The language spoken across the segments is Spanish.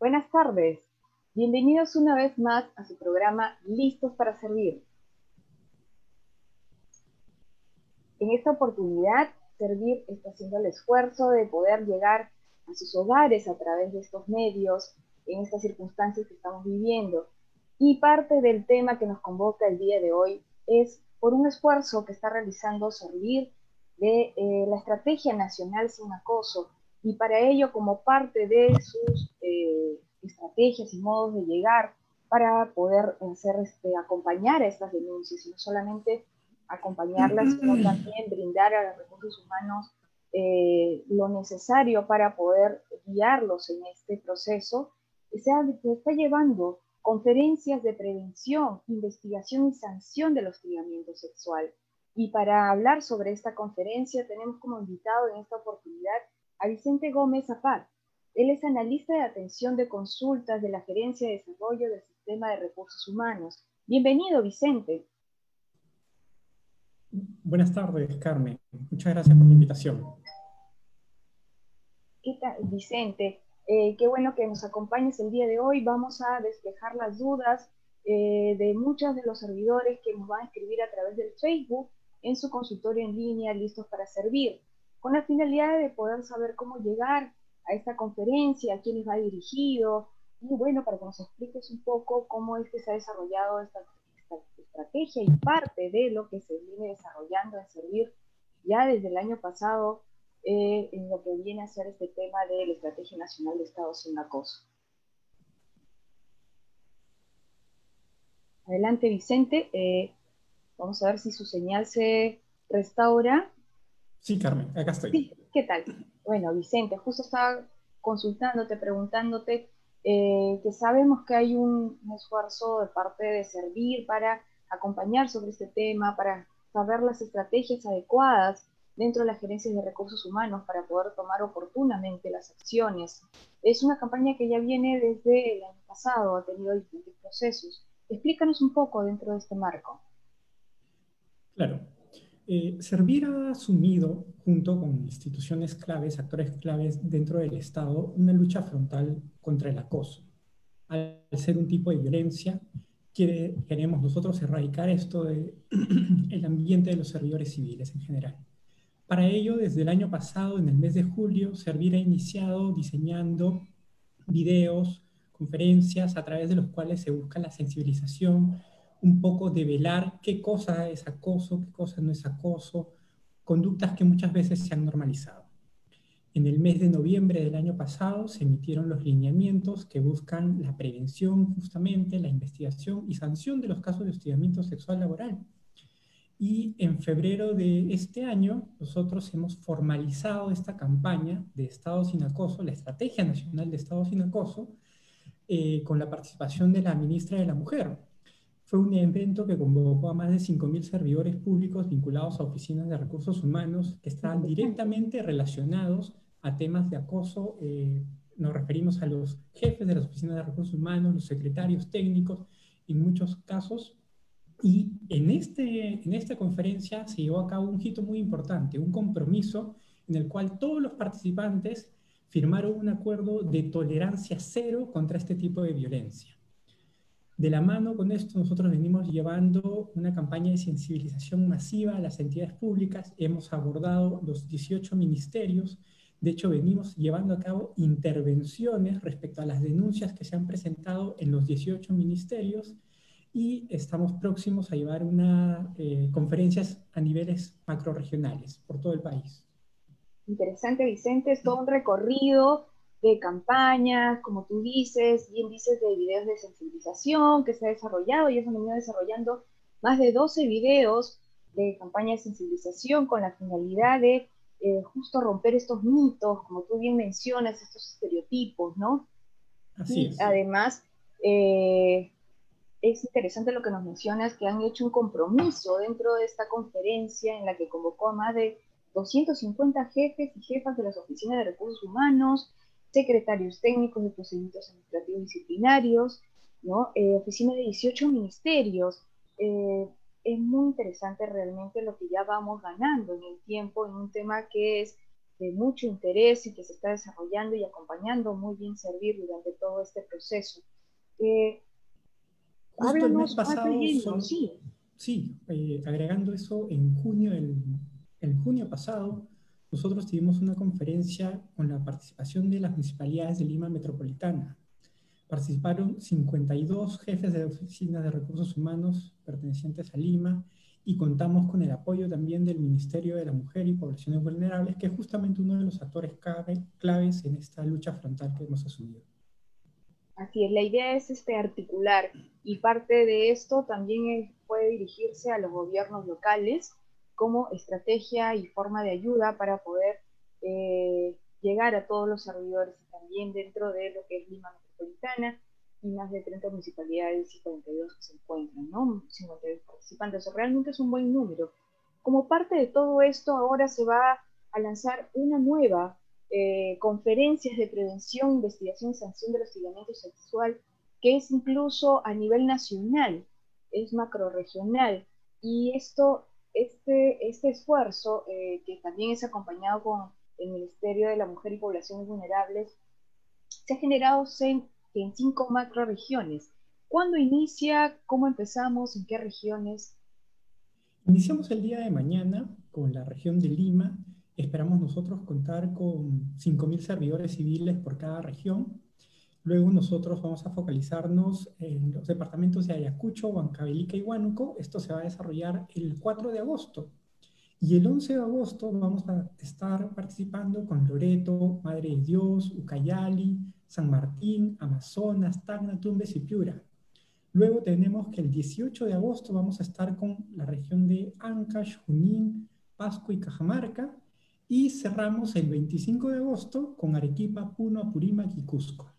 Buenas tardes. Bienvenidos una vez más a su programa Listos para Servir. En esta oportunidad, Servir está haciendo el esfuerzo de poder llegar a sus hogares a través de estos medios en estas circunstancias que estamos viviendo. Y parte del tema que nos convoca el día de hoy es por un esfuerzo que está realizando Servir de eh, la Estrategia Nacional Sin Acoso. Y para ello, como parte de sus eh, estrategias y modos de llegar para poder hacer, este, acompañar a estas denuncias, y no solamente acompañarlas, sino también brindar a los recursos humanos eh, lo necesario para poder guiarlos en este proceso, se, se está llevando conferencias de prevención, investigación y sanción del hostigamiento sexual. Y para hablar sobre esta conferencia tenemos como invitado en esta oportunidad a Vicente Gómez Zapat. Él es analista de atención de consultas de la Gerencia de Desarrollo del Sistema de Recursos Humanos. Bienvenido, Vicente. Buenas tardes, Carmen. Muchas gracias por la invitación. ¿Qué tal, Vicente? Eh, qué bueno que nos acompañes el día de hoy. Vamos a despejar las dudas eh, de muchos de los servidores que nos van a escribir a través del Facebook en su consultorio en línea, listos para servir, con la finalidad de poder saber cómo llegar a esta conferencia, a quién les va dirigido, y bueno, para que nos expliques un poco cómo es que se ha desarrollado esta, estrategia y parte de lo que se viene desarrollando en servir ya desde el año pasado eh, en lo que viene a ser este tema de la Estrategia Nacional de Estado sin Acoso. Adelante, Vicente. Eh, vamos a ver si su señal se restaura. Sí, Carmen, acá estoy. Sí, ¿qué tal? Bueno, Vicente, justo estaba consultándote, preguntándote eh, que sabemos que hay un, esfuerzo de parte de servir para acompañar sobre este tema, para saber las estrategias adecuadas dentro de las gerencias de recursos humanos para poder tomar oportunamente las acciones. Es una campaña que ya viene desde el año pasado, ha tenido diferentes procesos. Explícanos un poco dentro de este marco. Claro. Eh, Servir ha asumido, junto con instituciones claves, actores claves dentro del Estado, una lucha frontal contra el acoso. Al ser un tipo de violencia, queremos nosotros erradicar esto del el ambiente de los servidores civiles en general. Para ello, desde el año pasado, en el mes de julio, Servir ha iniciado diseñando videos, conferencias a través de los cuales se busca la sensibilización, un poco de velar qué cosa es acoso, qué cosa no es acoso, conductas que muchas veces se han normalizado. En el mes de noviembre del año pasado se emitieron los lineamientos que buscan la prevención, justamente la investigación y sanción de los casos de hostigamiento sexual laboral. Y en febrero de este año nosotros hemos formalizado esta campaña de Estado sin acoso, la Estrategia Nacional de Estado sin acoso, eh, con la participación de la ministra de la Mujer, fue un evento que convocó a más de 5.000 servidores públicos vinculados a oficinas de recursos humanos que estaban directamente relacionados a temas de acoso. Eh, nos referimos a los jefes de las oficinas de recursos humanos, los secretarios técnicos, en muchos casos. Y en, este, en esta conferencia se llevó a cabo un hito muy importante, un compromiso en el cual todos los participantes firmaron un acuerdo de tolerancia cero contra este tipo de violencia. De la mano con esto, nosotros venimos llevando una campaña de sensibilización masiva a las entidades públicas. Hemos abordado los 18 ministerios. De hecho, venimos llevando a cabo intervenciones respecto a las denuncias que se han presentado en los 18 ministerios y estamos próximos a llevar una, eh, conferencias a niveles macroregionales por todo el país. Interesante, Vicente. Es todo un recorrido de campañas, como tú dices, bien dices de videos de sensibilización que se ha desarrollado, y eso venido desarrollando más de 12 videos de campaña de sensibilización con la finalidad de eh, justo romper estos mitos, como tú bien mencionas, estos estereotipos, ¿no? Así es. Además, eh, es interesante lo que nos mencionas, que han hecho un compromiso dentro de esta conferencia en la que convocó a más de 250 jefes y jefas de las oficinas de recursos humanos, secretarios técnicos de procedimientos administrativos disciplinarios, ¿no? Eh, oficina de 18 ministerios. Eh, es muy interesante realmente lo que ya vamos ganando en el tiempo en un tema que es de mucho interés y que se está desarrollando y acompañando muy bien Servir durante todo este proceso. Eh, háblanos pasado, sí. Sí, eh, agregando eso, en junio, en junio pasado, nosotros tuvimos una conferencia con la participación de las municipalidades de Lima Metropolitana. Participaron 52 jefes de oficinas de recursos humanos pertenecientes a Lima y contamos con el apoyo también del Ministerio de la Mujer y Poblaciones Vulnerables, que es justamente uno de los actores claves en esta lucha frontal que hemos asumido. Así es, la idea es este, articular y parte de esto también puede dirigirse a los gobiernos locales como estrategia y forma de ayuda para poder eh, llegar a todos los servidores también dentro de lo que es Lima Metropolitana y más de 30 municipalidades y 42 que se encuentran, ¿no? 52 participantes. Eso realmente es un buen número. Como parte de todo esto, ahora se va a lanzar una nueva eh, conferencia de prevención, investigación y sanción del hostigamiento sexual, que es incluso a nivel nacional, es macroregional. Y esto, este, este esfuerzo, eh, que también es acompañado con el Ministerio de la Mujer y Poblaciones Vulnerables, se ha generado en en cinco macroregiones. ¿Cuándo inicia? ¿Cómo empezamos? ¿En qué regiones? Iniciamos el día de mañana con la región de Lima. Esperamos nosotros contar con 5.000 servidores civiles por cada región. Luego nosotros vamos a focalizarnos en los departamentos de Ayacucho, Huancavelica y Huánuco. Esto se va a desarrollar el 4 de agosto. Y el 11 de agosto vamos a estar participando con Loreto, Madre de Dios, Ucayali, San Martín, Amazonas, Tacna, Tumbes y Piura. Luego tenemos que el 18 de agosto vamos a estar con la región de Ancash, Junín, Pasco y Cajamarca. Y cerramos el 25 de agosto con Arequipa, Puno, Apurímac y Cusco.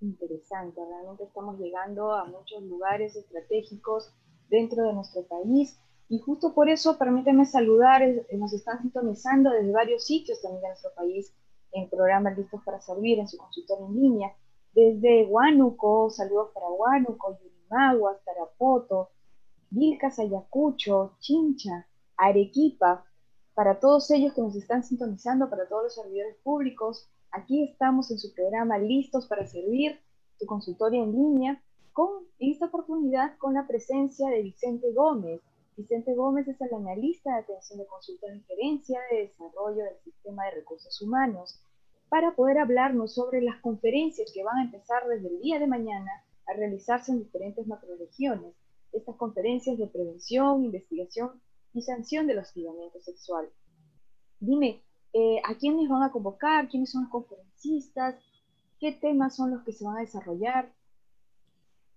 Interesante, realmente estamos llegando a muchos lugares estratégicos dentro de nuestro país. Y justo por eso, permíteme saludar, eh, nos están sintonizando desde varios sitios también de nuestro país en programas listos para servir en su consultorio en línea. Desde Huánuco, saludos para Huánuco, Yurimaguas, Tarapoto, Vilcas, Ayacucho, Chincha, Arequipa, para todos ellos que nos están sintonizando, para todos los servidores públicos, aquí estamos en su programa listos para servir, su consultorio en línea, con esta oportunidad con la presencia de Vicente Gómez. Vicente Gómez es el analista de atención de consulta de gerencia de desarrollo del sistema de recursos humanos para poder hablarnos sobre las conferencias que van a empezar desde el día de mañana a realizarse en diferentes macroregiones. Estas conferencias de prevención, investigación y sanción del hostigamiento sexual. Dime, eh, ¿a quiénes van a convocar? ¿Quiénes son los conferencistas? ¿Qué temas son los que se van a desarrollar?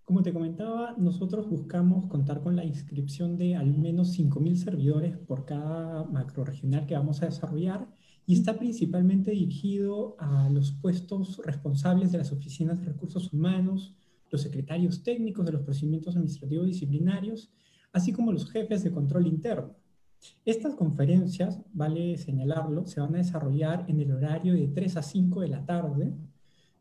Como te comentaba, nosotros buscamos contar con la inscripción de al menos 5.000 servidores por cada macroregional que vamos a desarrollar y está principalmente dirigido a los puestos responsables de las oficinas de recursos humanos, los secretarios técnicos de los procedimientos administrativos disciplinarios, así como los jefes de control interno. Estas conferencias, vale señalarlo, se van a desarrollar en el horario de 3 a 5 de la tarde.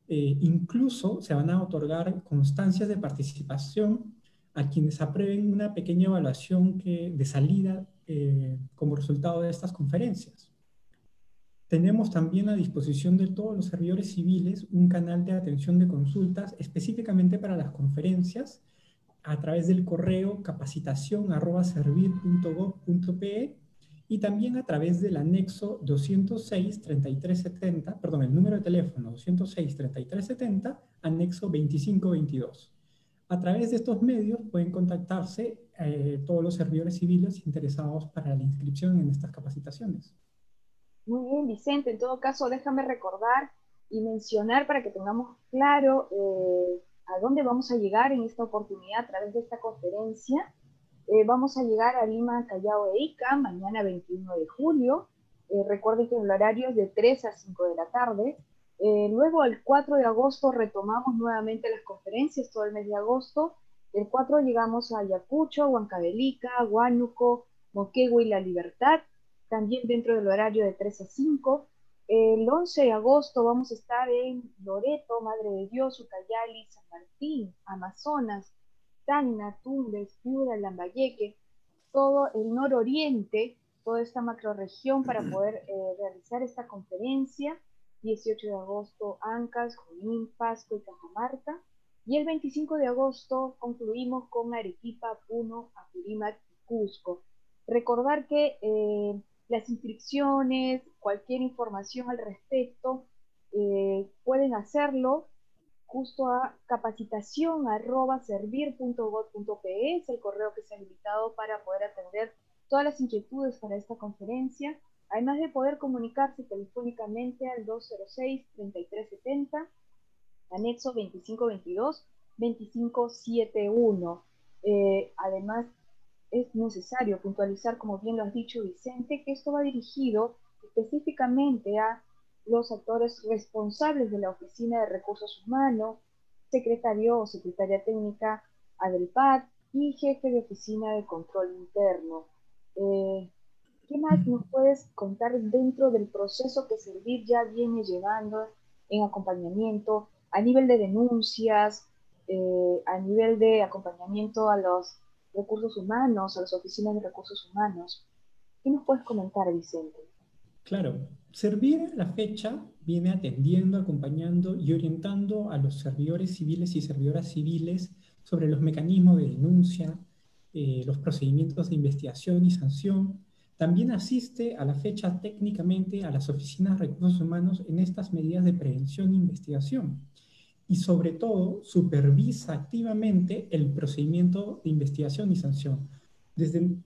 Eh, incluso se van a otorgar constancias de participación a quienes aprueben una pequeña evaluación de salida eh, como resultado de estas conferencias. Tenemos también a disposición de todos los servidores civiles un canal de atención de consultas específicamente para las conferencias a través del correo capacitación.servir.gov.pe y también a través del anexo 206-3370, perdón, el número de teléfono 206-3370, anexo 2522. A través de estos medios pueden contactarse eh, todos los servidores civiles interesados para la inscripción en estas capacitaciones. Muy bien, Vicente. En todo caso, déjame recordar y mencionar para que tengamos claro eh, a dónde vamos a llegar en esta oportunidad a través de esta conferencia. Eh, vamos a llegar a Lima, Callao e Ica mañana 21 de julio. Eh, recuerden que el horario es de 3 a 5 de la tarde. luego, el 4 de agosto, retomamos nuevamente las conferencias todo el mes de agosto. El 4 llegamos a Ayacucho, Huancavelica, Huánuco, Moquegua y La Libertad también dentro del horario de 3 a 5. El 11 de agosto vamos a estar en Loreto, Madre de Dios, Ucayali, San Martín, Amazonas, Tacna, Tumbes, Piura, Lambayeque, todo el nororiente toda esta macroregión para poder eh, realizar esta conferencia. 18 de agosto, Ancas, Junín, Pasco y Cajamarca. Y el 25 de agosto concluimos con Arequipa, Puno, Apurímac y Cusco. Recordar que eh, las inscripciones, cualquier información al respecto, eh, pueden hacerlo justo a capacitación arroba es el correo que se ha habilitado para poder atender todas las inquietudes para esta conferencia, además de poder comunicarse telefónicamente al 206-3370, anexo 2522-2571. Eh, además, es necesario puntualizar, como bien lo has dicho Vicente, que esto va dirigido específicamente a los actores responsables de la Oficina de Recursos Humanos, secretario o secretaria técnica ADELPAD y jefe de Oficina de Control Interno. Eh, ¿Qué más nos puedes contar dentro del proceso que Servir ya viene llevando en acompañamiento a nivel de denuncias, eh, a nivel de acompañamiento a los recursos humanos, a las oficinas de recursos humanos? ¿Qué nos puedes comentar, Vicente? Claro, Servir a la fecha viene atendiendo, acompañando y orientando a los servidores civiles y servidoras civiles sobre los mecanismos de denuncia, eh, los procedimientos de investigación y sanción. También asiste a la fecha técnicamente a las oficinas de recursos humanos en estas medidas de prevención e investigación. Y sobre todo, supervisa activamente el procedimiento de investigación y sanción. Desde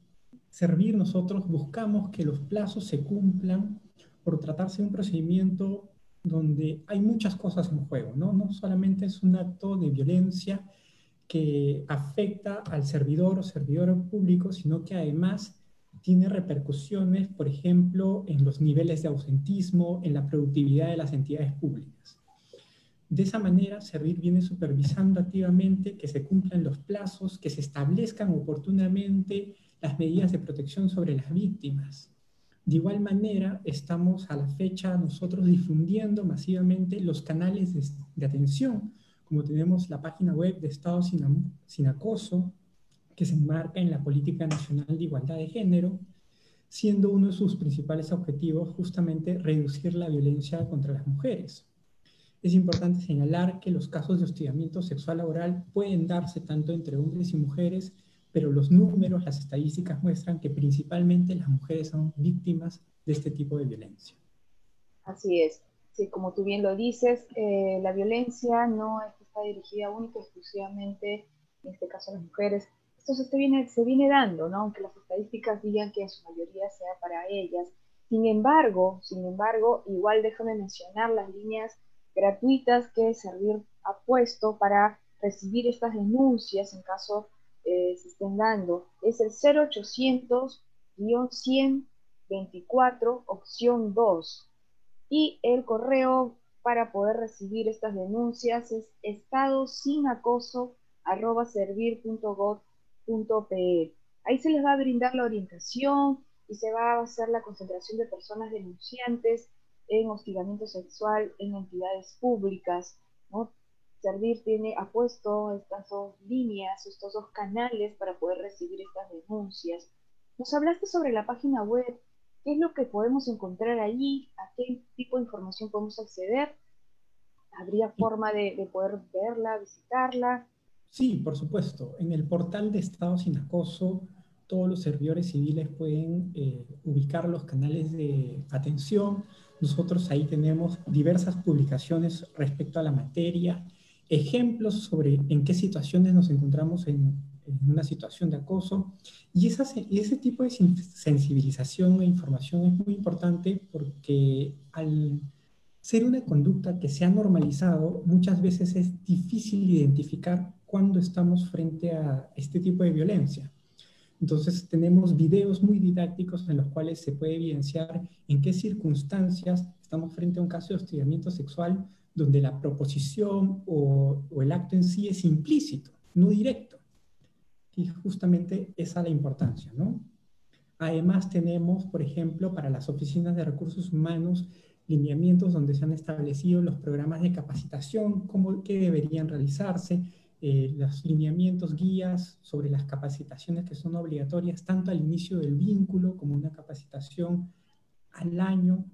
Servir nosotros buscamos que los plazos se cumplan por tratarse de un procedimiento donde hay muchas cosas en juego, ¿no? No solamente es un acto de violencia que afecta al servidor o servidor público, sino que además tiene repercusiones, por ejemplo, en los niveles de ausentismo, en la productividad de las entidades públicas. De esa manera, Servir viene supervisando activamente que se cumplan los plazos, que se establezcan oportunamente las medidas de protección sobre las víctimas, de igual manera, estamos a la fecha nosotros difundiendo masivamente los canales de, atención, como tenemos la página web de Estado sin, sin Acoso, que se enmarca en la Política Nacional de Igualdad de Género, siendo uno de sus principales objetivos justamente reducir la violencia contra las mujeres. Es importante señalar que los casos de hostigamiento sexual laboral pueden darse tanto entre hombres y mujeres, pero los números, las estadísticas muestran que principalmente las mujeres son víctimas de este tipo de violencia. Así es. Sí, como tú bien lo dices, eh, la violencia no está dirigida única y exclusivamente, en este caso a las mujeres. Esto se viene, se viene dando, ¿no? aunque las estadísticas digan que en su mayoría sea para ellas. Sin embargo, sin embargo, igual déjame mencionar las líneas gratuitas que Servir ha puesto para recibir estas denuncias en caso eh, se estén dando es el 0800-124, opción 2. Y el correo para poder recibir estas denuncias es estado sin acoso arroba servir.gov.pe. Ahí se les va a brindar la orientación y se va a hacer la concentración de personas denunciantes en hostigamiento sexual en entidades públicas. ¿no? Servir tiene, ha puesto estas dos líneas, estos dos canales para poder recibir estas denuncias. Nos hablaste sobre la página web, qué es lo que podemos encontrar allí, a qué tipo de información podemos acceder. ¿Habría forma de, poder verla, visitarla? Sí, por supuesto. En el portal de Estado sin acoso, todos los servidores civiles pueden eh, ubicar los canales de atención. Nosotros ahí tenemos diversas publicaciones respecto a la materia ejemplos sobre en qué situaciones nos encontramos en, una situación de acoso. Y, ese tipo de sensibilización e información es muy importante porque al ser una conducta que se ha normalizado, muchas veces es difícil identificar cuándo estamos frente a este tipo de violencia. Entonces tenemos videos muy didácticos en los cuales se puede evidenciar en qué circunstancias estamos frente a un caso de hostigamiento sexual donde la proposición o, el acto en sí es implícito, no directo. Y justamente esa es la importancia, ¿no? Además tenemos, por ejemplo, para las oficinas de recursos humanos, lineamientos donde se han establecido los programas de capacitación, cómo, qué deberían realizarse, eh, los lineamientos, guías sobre las capacitaciones que son obligatorias, tanto al inicio del vínculo como una capacitación al año,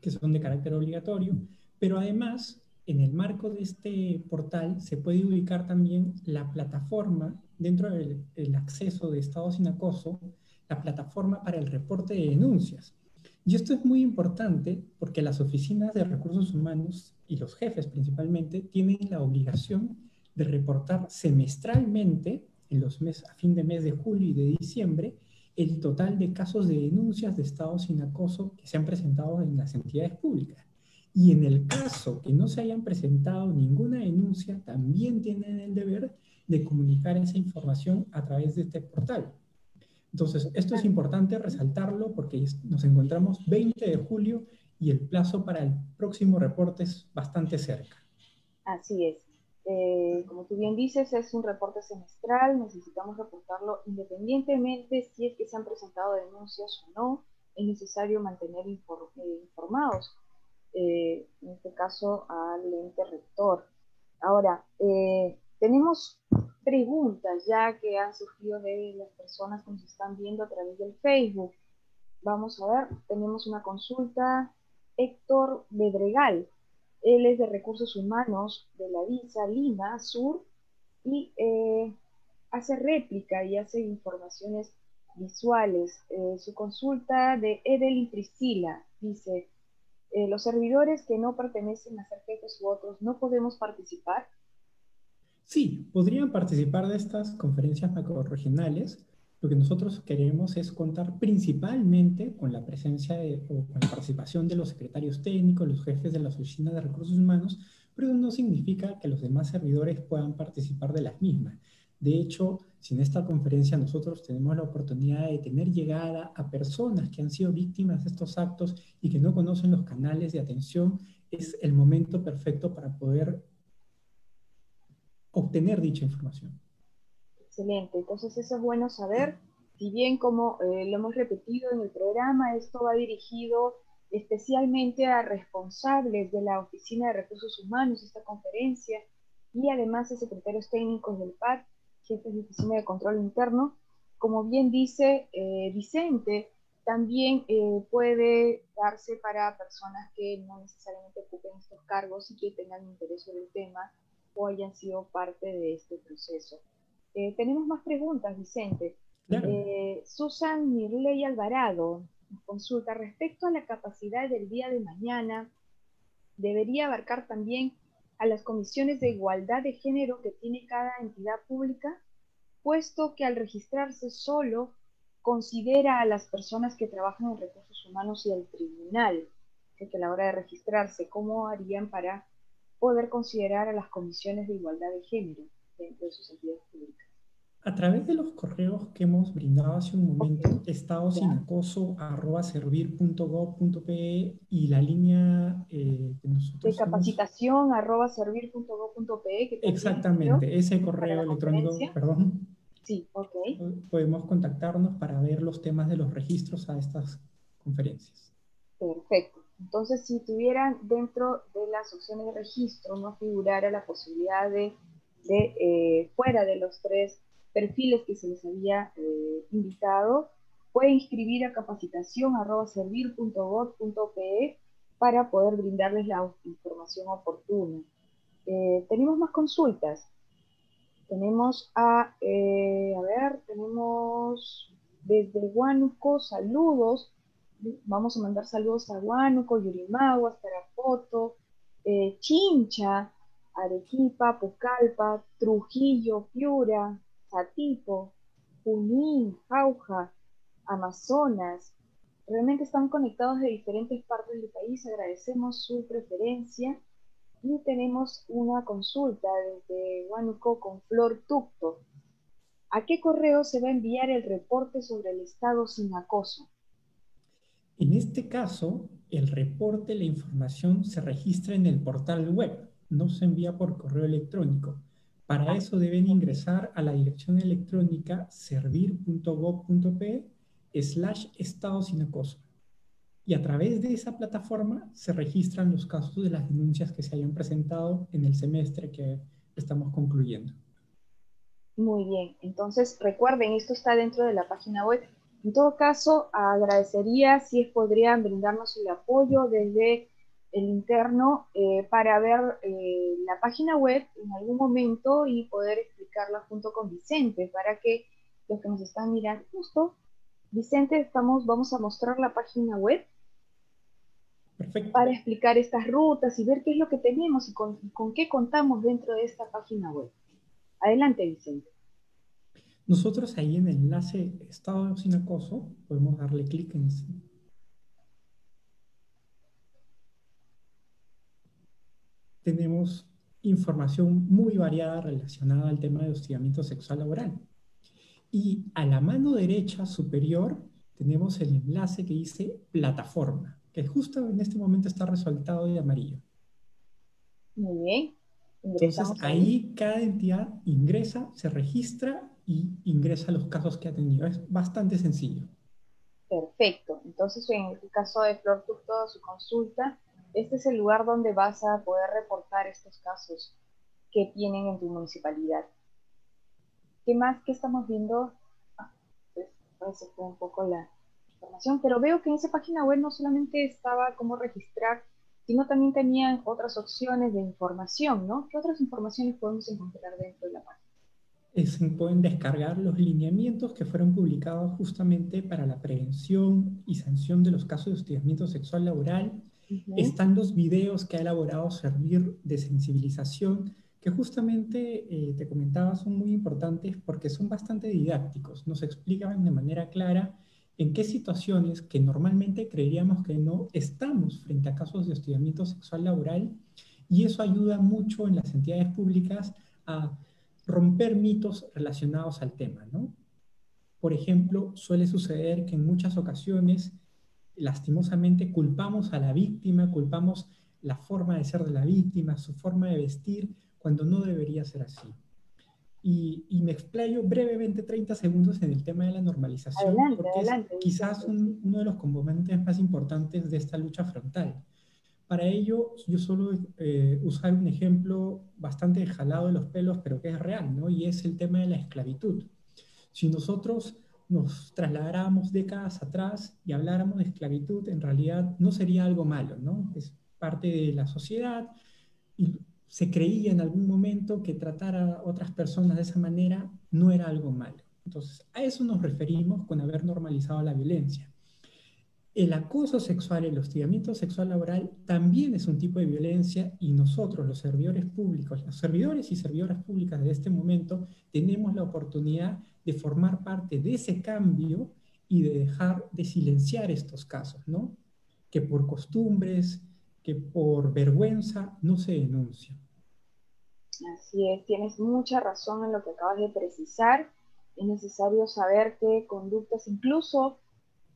que son de carácter obligatorio, pero además, en el marco de este portal se puede ubicar también la plataforma dentro del acceso de Estado sin acoso, la plataforma para el reporte de denuncias. Y esto es muy importante porque las oficinas de recursos humanos y los jefes principalmente tienen la obligación de reportar semestralmente, en los meses, a fin de mes de julio y de diciembre, el total de casos de denuncias de estado sin acoso que se han presentado en las entidades públicas. Y en el caso que no se hayan presentado ninguna denuncia, también tienen el deber de comunicar esa información a través de este portal. Entonces, esto es importante resaltarlo porque nos encontramos 20 de julio y el plazo para el próximo reporte es bastante cerca. Así es. Eh, como tú bien dices, es un reporte semestral, necesitamos reportarlo independientemente si es que se han presentado denuncias o no, es necesario mantener eh, informados, eh, en este caso al ente rector. Ahora, tenemos preguntas ya que han surgido de las personas que nos están viendo a través del Facebook. Vamos a ver, tenemos una consulta. Héctor Bedregal, él es de Recursos Humanos de la Visa Lima Sur y eh, hace réplica y hace informaciones visuales. Eh, su consulta de Evelyn Priscila dice, eh, los servidores que no pertenecen a ser jefes u otros no podemos participar. Sí, podrían participar de estas conferencias macroregionales lo que nosotros queremos es contar principalmente con la presencia o con la participación de los secretarios técnicos, los jefes de las oficinas de recursos humanos, pero no significa que los demás servidores puedan participar de las mismas. De hecho, si en esta conferencia nosotros tenemos la oportunidad de tener llegada a personas que han sido víctimas de estos actos y que no conocen los canales de atención, es el momento perfecto para poder obtener dicha información. Excelente, entonces eso es bueno saber. Si bien como eh, lo hemos repetido en el programa, esto va dirigido especialmente a responsables de la Oficina de Recursos Humanos, esta conferencia, y además a secretarios técnicos del PAC, jefes de Oficina de Control Interno. Como bien dice eh, Vicente, también eh, puede darse para personas que no necesariamente ocupen estos cargos y que tengan interés sobre el tema o hayan sido parte de este proceso. Eh, tenemos más preguntas, Vicente. Susan Mirley Alvarado nos consulta respecto a la capacidad del día de mañana. ¿Debería abarcar también a las comisiones de igualdad de género que tiene cada entidad pública? Puesto que al registrarse solo considera a las personas que trabajan en recursos humanos y al tribunal, que a la hora de registrarse, ¿cómo harían para poder considerar a las comisiones de igualdad de género dentro de sus entidades públicas? A través de los correos que hemos brindado hace un momento, estado sin acoso arroba servir.gov.pe y la línea eh, que nosotros. De capacitación arroba servir.gov.pe. Exactamente, ese correo electrónico, perdón. Sí, ok. Podemos contactarnos para ver los temas de los registros a estas conferencias. Perfecto. Entonces, si tuvieran dentro de las opciones de registro no figurara la posibilidad de, de eh, fuera de los tres perfiles que se les había eh, invitado, puede inscribir a capacitación servir.gov.pe para poder brindarles la información oportuna. Eh, tenemos más consultas. Tenemos a, eh, a ver, tenemos desde Huánuco, saludos. Vamos a mandar saludos a Huánuco, Yurimaguas, Tarapoto, Chincha, Arequipa, Pucallpa, Trujillo, Piura, Satipo, Junín, Jauja, Amazonas, realmente están conectados de diferentes partes del país. Agradecemos su preferencia. Y tenemos una consulta desde Huánuco con Flor Tucto. ¿A qué correo se va a enviar el reporte sobre el estado sin acoso? En este caso, el reporte, la información se registra en el portal web, no se envía por correo electrónico. Para eso deben ingresar a la dirección electrónica servir.gov.pe slash estado sin acoso. Y a través de esa plataforma se registran los casos de las denuncias que se hayan presentado en el semestre que estamos concluyendo. Muy bien, entonces recuerden, esto está dentro de la página web. En todo caso, agradecería si podrían brindarnos el apoyo desde el interno eh, para ver eh, la página web en algún momento y poder explicarla junto con Vicente para que los que nos están mirando justo, Vicente, estamos, vamos a mostrar la página web para explicar estas rutas y ver qué es lo que tenemos y con, con qué contamos dentro de esta página web. Adelante, Vicente. Nosotros ahí en el enlace Estado sin acoso podemos darle clic en Tenemos información muy variada relacionada al tema de hostigamiento sexual laboral. Y a la mano derecha superior tenemos el enlace que dice plataforma, que justo en este momento está resaltado de amarillo. Muy bien. Entonces ahí cada entidad ingresa, se registra y ingresa los casos que ha tenido. Es bastante sencillo. Perfecto. Entonces, en el caso de Flor toda su consulta, este es el lugar donde vas a poder reportar estos casos que tienen en tu municipalidad. ¿Qué más que estamos viendo? Ah, pues, fue un poco la información, pero veo que en esa página web no solamente estaba cómo registrar sino también tenían otras opciones de información, ¿no? ¿Qué otras informaciones podemos encontrar dentro de la página? Se pueden descargar los lineamientos que fueron publicados justamente para la prevención y sanción de los casos de hostigamiento sexual laboral. Están los videos que ha elaborado Servir de sensibilización, que justamente eh, te comentaba son muy importantes porque son bastante didácticos, nos explican de manera clara en qué situaciones que normalmente creeríamos que no estamos frente a casos de hostigamiento sexual laboral y eso ayuda mucho en las entidades públicas a romper mitos relacionados al tema, ¿no? Por ejemplo, suele suceder que en muchas ocasiones, lastimosamente, culpamos a la víctima, culpamos la forma de ser de la víctima, su forma de vestir, cuando no debería ser así. Y, me explayo brevemente 30 segundos en el tema de la normalización, porque es quizás uno de los componentes más importantes de esta lucha frontal. Para ello, yo solo eh, usar un ejemplo bastante jalado de los pelos, pero que es real, ¿no? Y es el tema de la esclavitud. Si nosotros nos trasladáramos décadas atrás y habláramos de esclavitud, en realidad no sería algo malo, ¿no? Es parte de la sociedad y se creía en algún momento que tratar a otras personas de esa manera no era algo malo. Entonces, a eso nos referimos con haber normalizado la violencia. El acoso sexual, el hostigamiento sexual laboral también es un tipo de violencia y nosotros, los servidores públicos, los servidores y servidoras públicas de este momento, tenemos la oportunidad de formar parte de ese cambio y de dejar de silenciar estos casos, ¿no? Que por costumbres, que por vergüenza no se denuncia. Así es, tienes mucha razón en lo que acabas de precisar. Es necesario saber qué conductas, incluso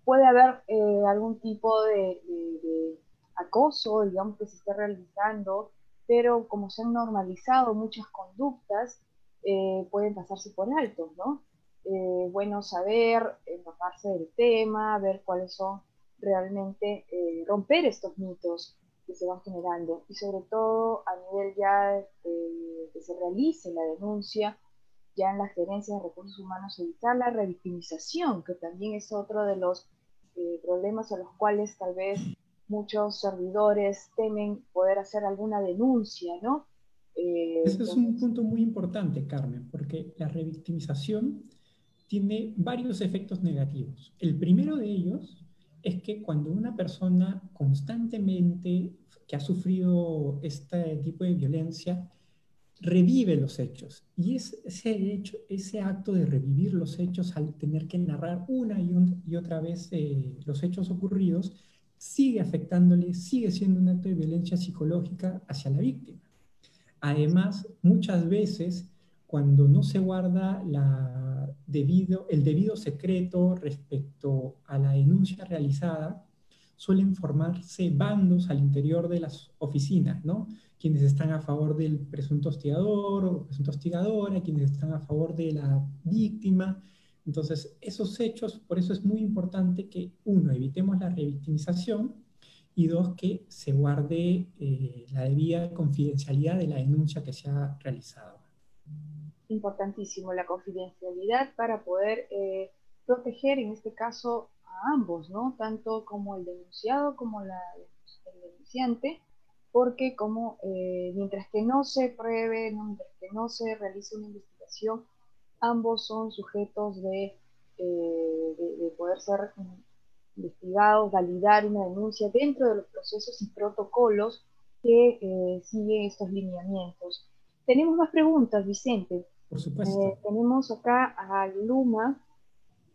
puede haber eh, algún tipo de, acoso, digamos, que se esté realizando, pero como se han normalizado muchas conductas, eh, pueden pasarse por alto, ¿no? Eh, bueno saber, empaparse del tema, ver cuáles son realmente, romper estos mitos que se van generando y sobre todo a nivel ya de que se realice la denuncia ya en la gerencia de recursos humanos evitar la revictimización que también es otro de los eh, problemas a los cuales tal vez muchos servidores temen poder hacer alguna denuncia, ¿no? Eh, Ese es un punto muy importante, Carmen, porque la revictimización tiene varios efectos negativos. El primero de ellos es que cuando una persona constantemente que ha sufrido este tipo de violencia revive los hechos y ese, hecho, ese acto de revivir los hechos al tener que narrar una y, otra vez eh, los hechos ocurridos sigue afectándole, sigue siendo un acto de violencia psicológica hacia la víctima. Además, muchas veces cuando no se guarda la debido, el debido secreto respecto a la denuncia realizada, suelen formarse bandos al interior de las oficinas, ¿no? Quienes están a favor del presunto hostigador o presunto hostigadora, quienes están a favor de la víctima. Entonces, esos hechos, por eso es muy importante que, uno, evitemos la revictimización y dos, que se guarde eh, la debida confidencialidad de la denuncia que se ha realizado. Importantísimo la confidencialidad para poder eh, proteger, en este caso, a ambos, ¿no? Tanto como el denunciado como el denunciante, porque como eh, mientras que no se pruebe, mientras que no se realice una investigación, ambos son sujetos de, de poder ser investigados, validar una denuncia dentro de los procesos y protocolos que eh, siguen estos lineamientos. Tenemos más preguntas, Vicente. Por supuesto. Eh, tenemos acá a Luma.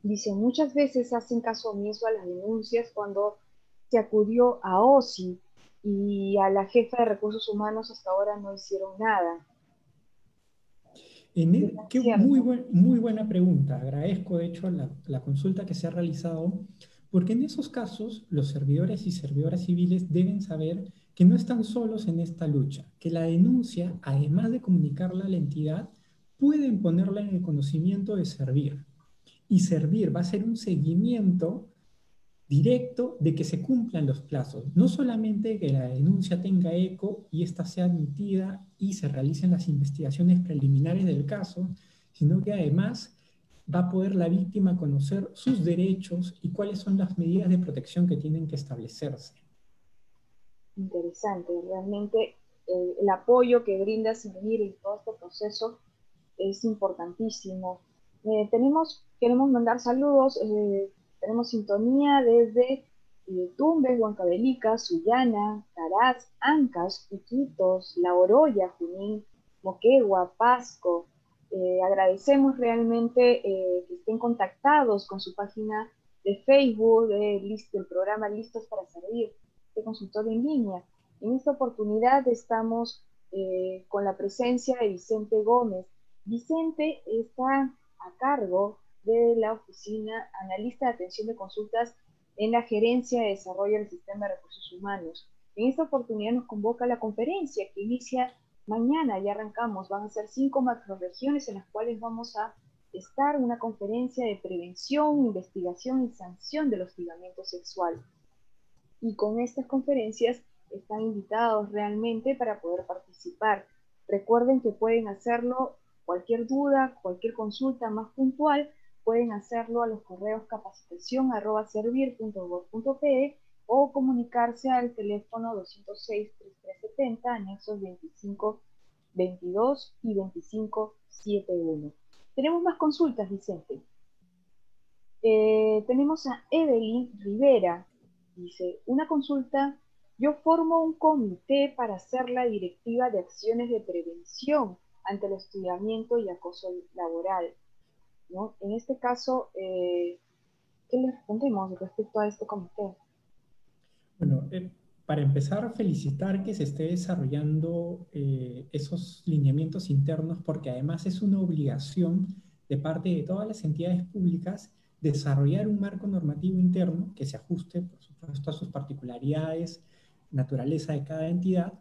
Dice, muchas veces hacen caso omiso a las denuncias cuando se acudió a OSI y a la jefa de recursos humanos hasta ahora no hicieron nada. En qué muy, muy buena pregunta. Agradezco, de hecho, la, la consulta que se ha realizado porque en esos casos, los servidores y servidoras civiles deben saber que no están solos en esta lucha, que la denuncia, además de comunicarla a la entidad, pueden ponerla en el conocimiento de servir. Y servir va a ser un seguimiento directo de que se cumplan los plazos. No solamente que la denuncia tenga eco y ésta sea admitida y se realicen las investigaciones preliminares del caso, sino que además va a poder la víctima conocer sus derechos y cuáles son las medidas de protección que tienen que establecerse. Interesante, realmente eh, el apoyo que brinda Sinir en todo este proceso es importantísimo. Eh, tenemos, queremos mandar saludos, eh, tenemos sintonía desde Tumbes, Huancavelica, Sullana, Taraz, Ancas, Iquitos, La Oroya, Junín, Moquegua, Pasco, eh, agradecemos realmente eh, que estén contactados con su página de Facebook, de, del programa Listos para Servir, de consultorio en línea. En esta oportunidad estamos eh, con la presencia de Vicente Gómez. Vicente está a cargo de la oficina analista de atención de consultas en la Gerencia de Desarrollo del Sistema de Recursos Humanos. En esta oportunidad nos convoca la conferencia que inicia Mañana ya arrancamos, van a ser cinco macroregiones en las cuales vamos a estar una conferencia de prevención, investigación y sanción del hostigamiento sexual. Y con estas conferencias están invitados realmente para poder participar. Recuerden que pueden hacerlo cualquier duda, cualquier consulta más puntual, pueden hacerlo a los correos capacitación o comunicarse al teléfono 206-3370, anexos 25 22 y 25 71. Tenemos más consultas, Vicente. Eh, tenemos a Evelyn Rivera. Dice, una consulta. Yo formo un comité para hacer la directiva de acciones de prevención ante el estudiamiento y acoso laboral. ¿no? En este caso, eh, ¿qué le respondemos respecto a este comité? Bueno, eh, para empezar, felicitar que se esté desarrollando eh, esos lineamientos internos, porque además es una obligación de parte de todas las entidades públicas desarrollar un marco normativo interno que se ajuste, por supuesto, a sus particularidades, naturaleza de cada entidad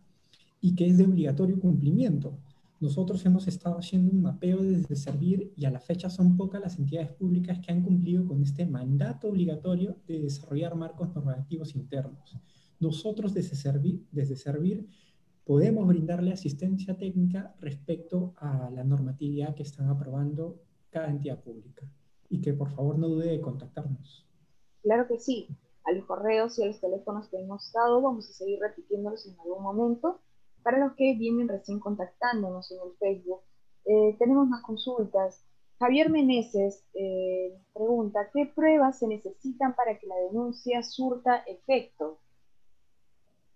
y que es de obligatorio cumplimiento. Nosotros hemos estado haciendo un mapeo desde Servir y a la fecha son pocas las entidades públicas que han cumplido con este mandato obligatorio de desarrollar marcos normativos internos. Nosotros desde Servir, desde Servir podemos brindarle asistencia técnica respecto a la normatividad que están aprobando cada entidad pública y que por favor no dude de contactarnos. Claro que sí, a los correos y a los teléfonos que hemos dado vamos a seguir repitiéndolos en algún momento para los que vienen recién contactándonos en el Facebook, eh, tenemos más consultas. Javier Meneses eh, pregunta, ¿qué pruebas se necesitan para que la denuncia surta efecto?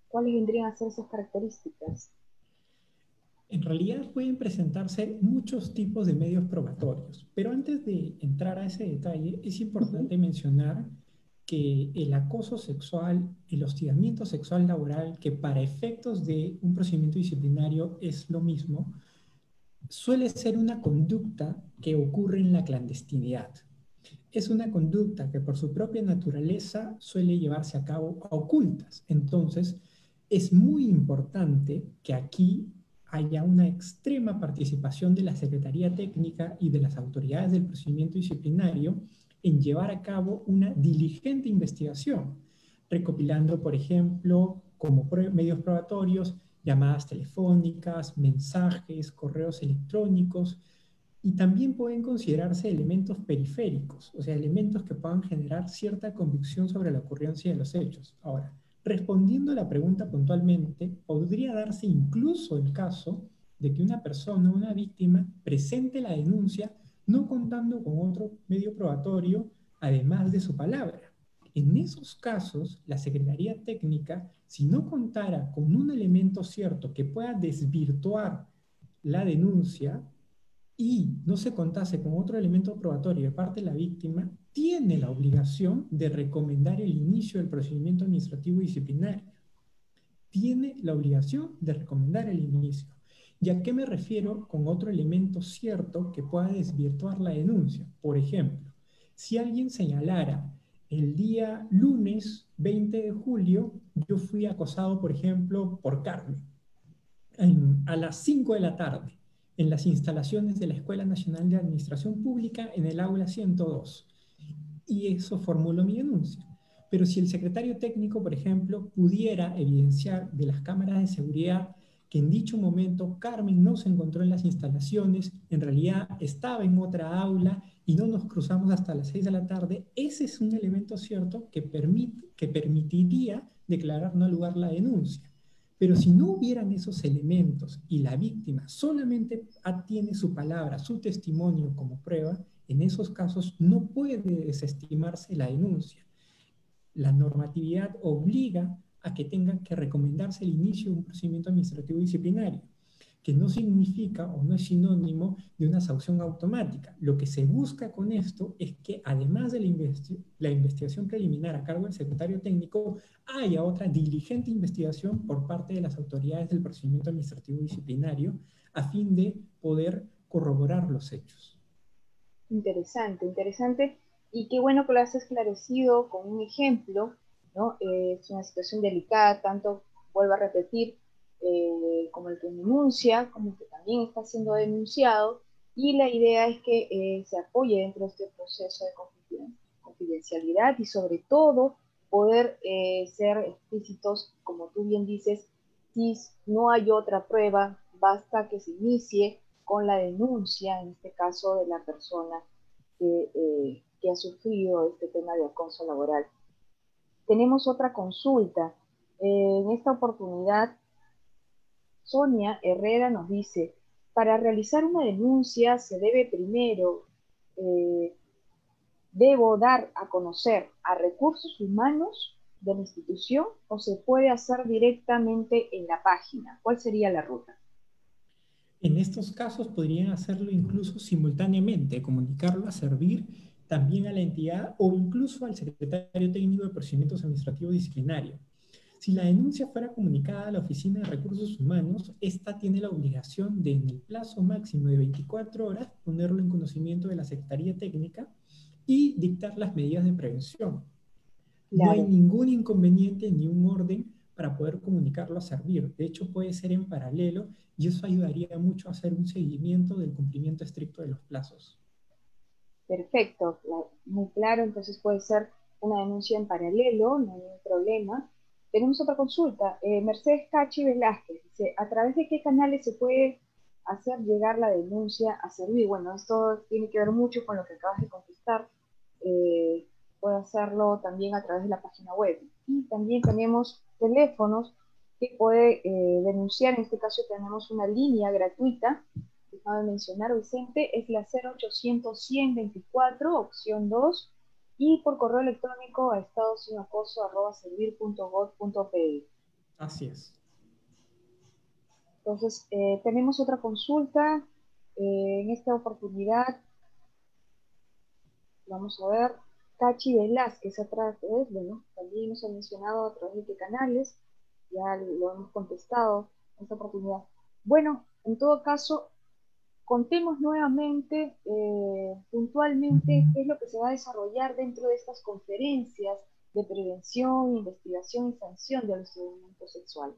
¿Cuáles vendrían a ser esas características? En realidad pueden presentarse muchos tipos de medios probatorios, pero antes de entrar a ese detalle es importante mencionar que el acoso sexual, el hostigamiento sexual laboral, que para efectos de un procedimiento disciplinario es lo mismo, suele ser una conducta que ocurre en la clandestinidad. Es una conducta que por su propia naturaleza suele llevarse a cabo a ocultas. Entonces, es muy importante que aquí haya una extrema participación de la Secretaría Técnica y de las autoridades del procedimiento disciplinario en llevar a cabo una diligente investigación recopilando, por ejemplo, como medios probatorios, llamadas telefónicas, mensajes, correos electrónicos, y también pueden considerarse elementos periféricos, o sea, elementos que puedan generar cierta convicción sobre la ocurrencia de los hechos. Ahora, respondiendo a la pregunta puntualmente, podría darse incluso el caso de que una persona, una víctima, presente la denuncia no contando con otro medio probatorio además de su palabra. En esos casos, la Secretaría Técnica, si no contara con un elemento cierto que pueda desvirtuar la denuncia y no se contase con otro elemento probatorio de parte de la víctima, tiene la obligación de recomendar el inicio del procedimiento administrativo disciplinario. Tiene la obligación de recomendar el inicio. ¿Y a qué me refiero con otro elemento cierto que pueda desvirtuar la denuncia? Por ejemplo, si alguien señalara el día lunes 20 de julio, yo fui acosado, por ejemplo, por Carmen, a las 5 de la tarde, en las instalaciones de la Escuela Nacional de Administración Pública, en el aula 102. Y eso formuló mi denuncia. Pero si el secretario técnico, por ejemplo, pudiera evidenciar de las cámaras de seguridad que en dicho momento Carmen no se encontró en las instalaciones, en realidad estaba en otra aula y no nos cruzamos hasta las 6 de la tarde, ese es un elemento cierto que, permite, que permitiría declarar no lugar la denuncia. Pero si no hubieran esos elementos y la víctima solamente tiene su palabra, su testimonio como prueba, en esos casos no puede desestimarse la denuncia. La normatividad obliga a que tenga que recomendarse el inicio de un procedimiento administrativo disciplinario que no significa o no es sinónimo de una sanción automática. Lo que se busca con esto es que además de la, investigación preliminar a cargo del secretario técnico, haya otra diligente investigación por parte de las autoridades del procedimiento administrativo disciplinario a fin de poder corroborar los hechos. Interesante, interesante. Y qué bueno que lo has esclarecido con un ejemplo, ¿no? Eh, es una situación delicada, tanto, vuelvo a repetir, eh, como el que denuncia, como el que también está siendo denunciado, y la idea es que eh, se apoye dentro de este proceso de confidencialidad y sobre todo poder ser explícitos, como tú bien dices, si no hay otra prueba, basta que se inicie con la denuncia, en este caso de la persona que, que ha sufrido este tema de acoso laboral. Tenemos otra consulta. en esta oportunidad Sonia Herrera nos dice, para realizar una denuncia se debe primero, eh, debo dar a conocer a recursos humanos de la institución o se puede hacer directamente en la página. ¿Cuál sería la ruta? En estos casos podrían hacerlo incluso simultáneamente, comunicarlo a servir también a la entidad o incluso al secretario técnico de procedimientos administrativos disciplinarios. Si la denuncia fuera comunicada a la Oficina de Recursos Humanos, esta tiene la obligación de, en el plazo máximo de 24 horas, ponerlo en conocimiento de la Secretaría Técnica y dictar las medidas de prevención. No hay ningún inconveniente ni un orden para poder comunicarlo a servir. De hecho, puede ser en paralelo y eso ayudaría mucho a hacer un seguimiento del cumplimiento estricto de los plazos. Perfecto, muy claro. Entonces puede ser una denuncia en paralelo, no hay ningún problema. Tenemos otra consulta. Eh, Mercedes Cachi Velázquez dice, ¿a través de qué canales se puede hacer llegar la denuncia a servir? Bueno, esto tiene que ver mucho con lo que acabas de contestar. Eh, puede hacerlo también a través de la página web. Y también tenemos teléfonos que puede eh, denunciar. En este caso tenemos una línea gratuita que acaba de mencionar Vicente, es la 0800 124, opción 2, y por correo electrónico a estadosinacoso.servir.gov.pe. Así es. Entonces, eh, tenemos otra consulta. Eh, en esta oportunidad, vamos a ver, Cachi Velázquez a través, bueno, también nos ha mencionado a través de qué canales, ya lo hemos contestado en esta oportunidad. Bueno, en todo caso, contemos nuevamente, eh, puntualmente, qué es lo que se va a desarrollar dentro de estas conferencias de prevención, investigación y sanción del hostigamiento sexual.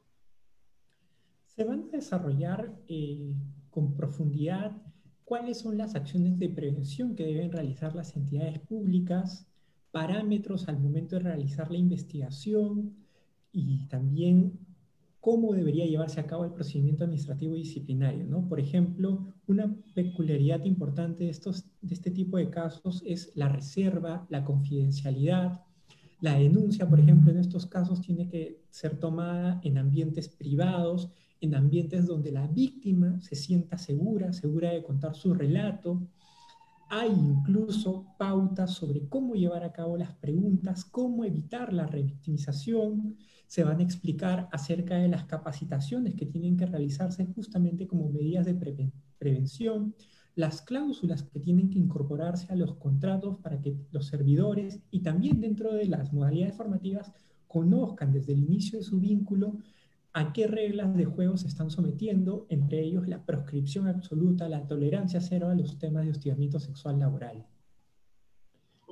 Se van a desarrollar eh, con profundidad cuáles son las acciones de prevención que deben realizar las entidades públicas parámetros al momento de realizar la investigación y también cómo debería llevarse a cabo el procedimiento administrativo disciplinario. ¿no? Por ejemplo, una peculiaridad importante de, estos, de este tipo de casos es la reserva, la confidencialidad. La denuncia, por ejemplo, en estos casos tiene que ser tomada en ambientes privados, en ambientes donde la víctima se sienta segura, segura de contar su relato. Hay incluso pautas sobre cómo llevar a cabo las preguntas, cómo evitar la revictimización, se van a explicar acerca de las capacitaciones que tienen que realizarse justamente como medidas de prevención, las cláusulas que tienen que incorporarse a los contratos para que los servidores y también dentro de las modalidades formativas conozcan desde el inicio de su vínculo a qué reglas de juego se están sometiendo, entre ellos la proscripción absoluta, la tolerancia cero a los temas de hostigamiento sexual laboral.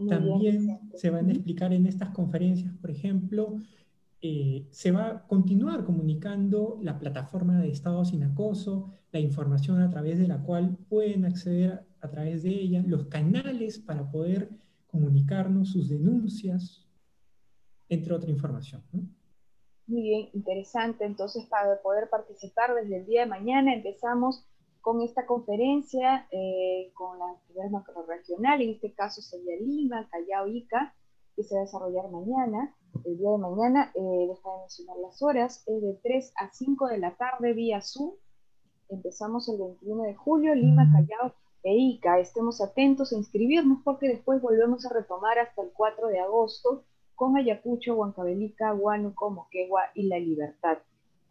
También se van a explicar en estas conferencias, por ejemplo, eh, se va a continuar comunicando la plataforma de Estado sin acoso, la información a través de la cual pueden acceder a, través de ella, los canales para poder comunicarnos sus denuncias, entre otra información. Muy bien, interesante. Entonces, para poder participar desde el día de mañana, empezamos con esta conferencia eh, con la actividad macroregional, en este caso sería Lima, Callao, Ica, que se va a desarrollar mañana el día de mañana, eh, deja de mencionar las horas, es de 3 a 5 de la tarde vía Zoom. Empezamos el 21 de julio, Lima, Callao e Ica. Estemos atentos a inscribirnos porque después volvemos a retomar hasta el 4 de agosto con Ayacucho, Huancavelica, Huánuco, Moquegua y La Libertad.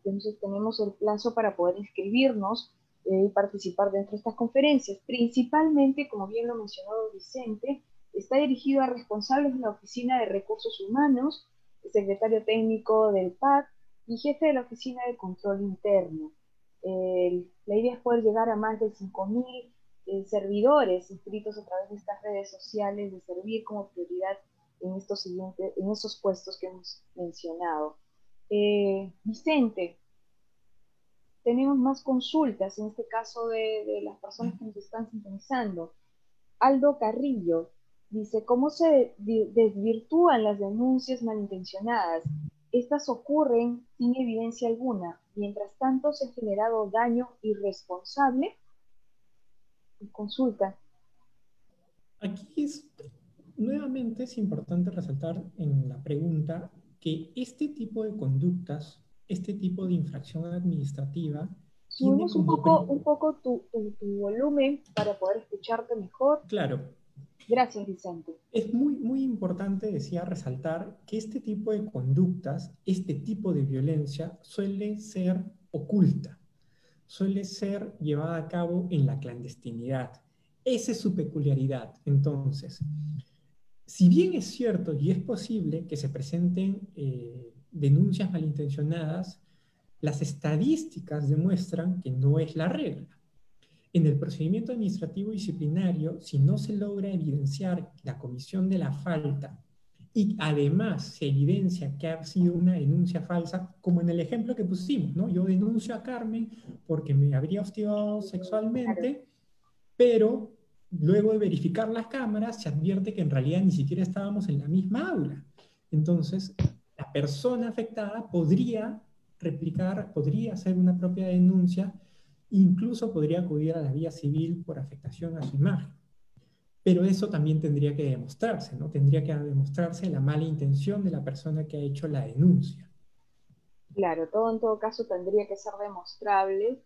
Entonces tenemos el plazo para poder inscribirnos eh, y participar dentro de estas conferencias. Principalmente, como bien lo mencionó Vicente, está dirigido a responsables de la Oficina de Recursos Humanos, secretario técnico del PAC y jefe de la Oficina de Control Interno. la idea es poder llegar a más de 5.000 eh, servidores inscritos a través de estas redes sociales, de servir como prioridad en estos, siguientes, en esos puestos que hemos mencionado. Eh, Vicente, tenemos más consultas, en este caso de, de las personas que nos están sintonizando. Aldo Carrillo, Dice, ¿cómo se desvirtúan las denuncias malintencionadas? Estas ocurren sin evidencia alguna. Mientras tanto, se ha generado daño irresponsable. Consulta. Aquí es, nuevamente es importante resaltar en la pregunta que este tipo de conductas, este tipo de infracción administrativa, Subimos un poco, un poco tu, tu volumen para poder escucharte mejor. Claro, Gracias, Vicente. Es muy, muy importante, decía, resaltar que este tipo de conductas, este tipo de violencia suele ser oculta, suele ser llevada a cabo en la clandestinidad. Esa es su peculiaridad. Entonces, si bien es cierto y es posible que se presenten eh, denuncias malintencionadas, las estadísticas demuestran que no es la regla. En el procedimiento administrativo disciplinario, si no se logra evidenciar la comisión de la falta y además se evidencia que ha sido una denuncia falsa, como en el ejemplo que pusimos, ¿no? Yo denuncio a Carmen porque me habría hostigado sexualmente, pero luego de verificar las cámaras se advierte que en realidad ni siquiera estábamos en la misma aula. Entonces, la persona afectada podría replicar, podría hacer una propia denuncia Incluso podría acudir a la vía civil por afectación a su imagen. Pero eso también tendría que demostrarse, ¿no? Tendría que demostrarse la mala intención de la persona que ha hecho la denuncia. Claro, todo en todo caso tendría que ser demostrable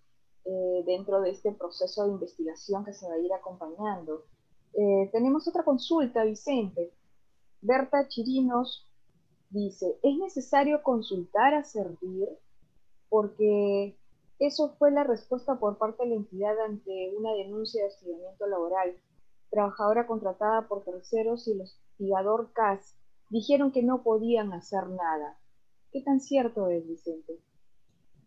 eh, dentro de este proceso de investigación que se va a ir acompañando. Eh, tenemos otra consulta, Vicente. Berta Chirinos dice, ¿es necesario consultar a servir? Porque eso fue la respuesta por parte de la entidad ante una denuncia de hostigamiento laboral. Trabajadora contratada por terceros y el hostigador CAS dijeron que no podían hacer nada. ¿Qué tan cierto es, Vicente?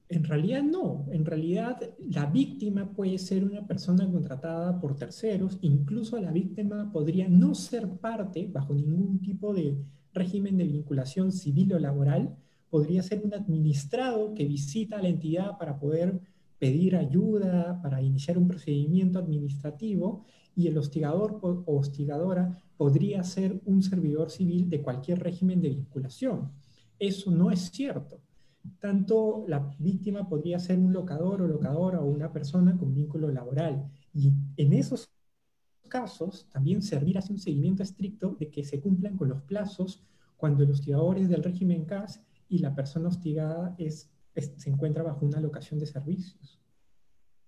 En realidad no, en realidad la víctima puede ser una persona contratada por terceros, incluso la víctima podría no ser parte bajo ningún tipo de régimen de vinculación civil o laboral, podría ser un administrado que visita a la entidad para poder pedir ayuda para iniciar un procedimiento administrativo y el hostigador o hostigadora podría ser un servidor civil de cualquier régimen de vinculación. Eso no es cierto. Tanto la víctima podría ser un locador o locadora o una persona con vínculo laboral. Y en esos casos también servir hace un seguimiento estricto de que se cumplan con los plazos cuando el hostigador es del régimen CAS y la persona hostigada es, se encuentra bajo una locación de servicios.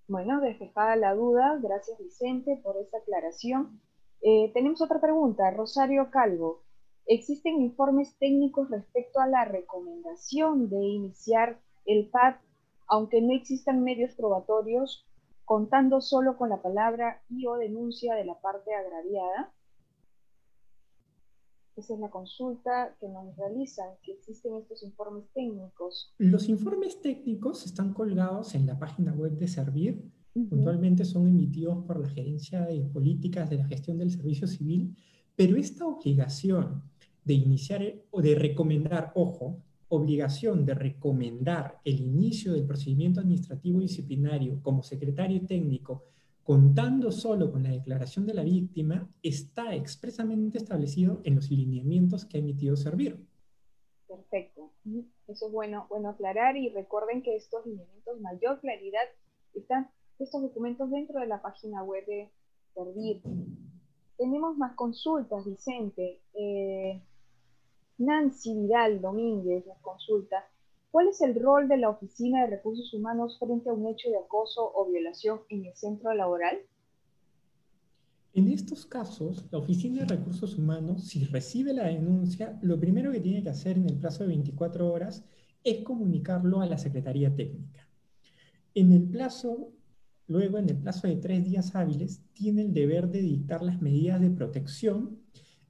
Bueno, despejada la duda, gracias Vicente por esta aclaración. Eh, tenemos otra pregunta, Rosario Calvo. ¿Existen informes técnicos respecto a la recomendación de iniciar el PAD, aunque no existan medios probatorios, contando solo con la palabra y o denuncia de la parte agraviada? Esa es la consulta que nos realizan, que existen estos informes técnicos. Los informes técnicos están colgados en la página web de Servir. Puntualmente son emitidos por la Gerencia de Políticas de la Gestión del Servicio Civil, pero esta obligación de iniciar o de recomendar, ojo, obligación de recomendar el inicio del procedimiento administrativo disciplinario como secretario técnico contando solo con la declaración de la víctima, está expresamente establecido en los lineamientos que ha emitido Servir. Perfecto. Eso es bueno, bueno aclarar y recuerden que estos lineamientos, mayor claridad, están estos documentos dentro de la página web de Servir. Tenemos más consultas, Vicente. Eh, Nancy Vidal Domínguez nos consulta. ¿Cuál es el rol de la Oficina de Recursos Humanos frente a un hecho de acoso o violación en el centro laboral? En estos casos, la Oficina de Recursos Humanos, si recibe la denuncia, lo primero que tiene que hacer en el plazo de 24 horas es comunicarlo a la Secretaría Técnica. En el plazo, luego en el plazo de tres días hábiles, tiene el deber de dictar las medidas de protección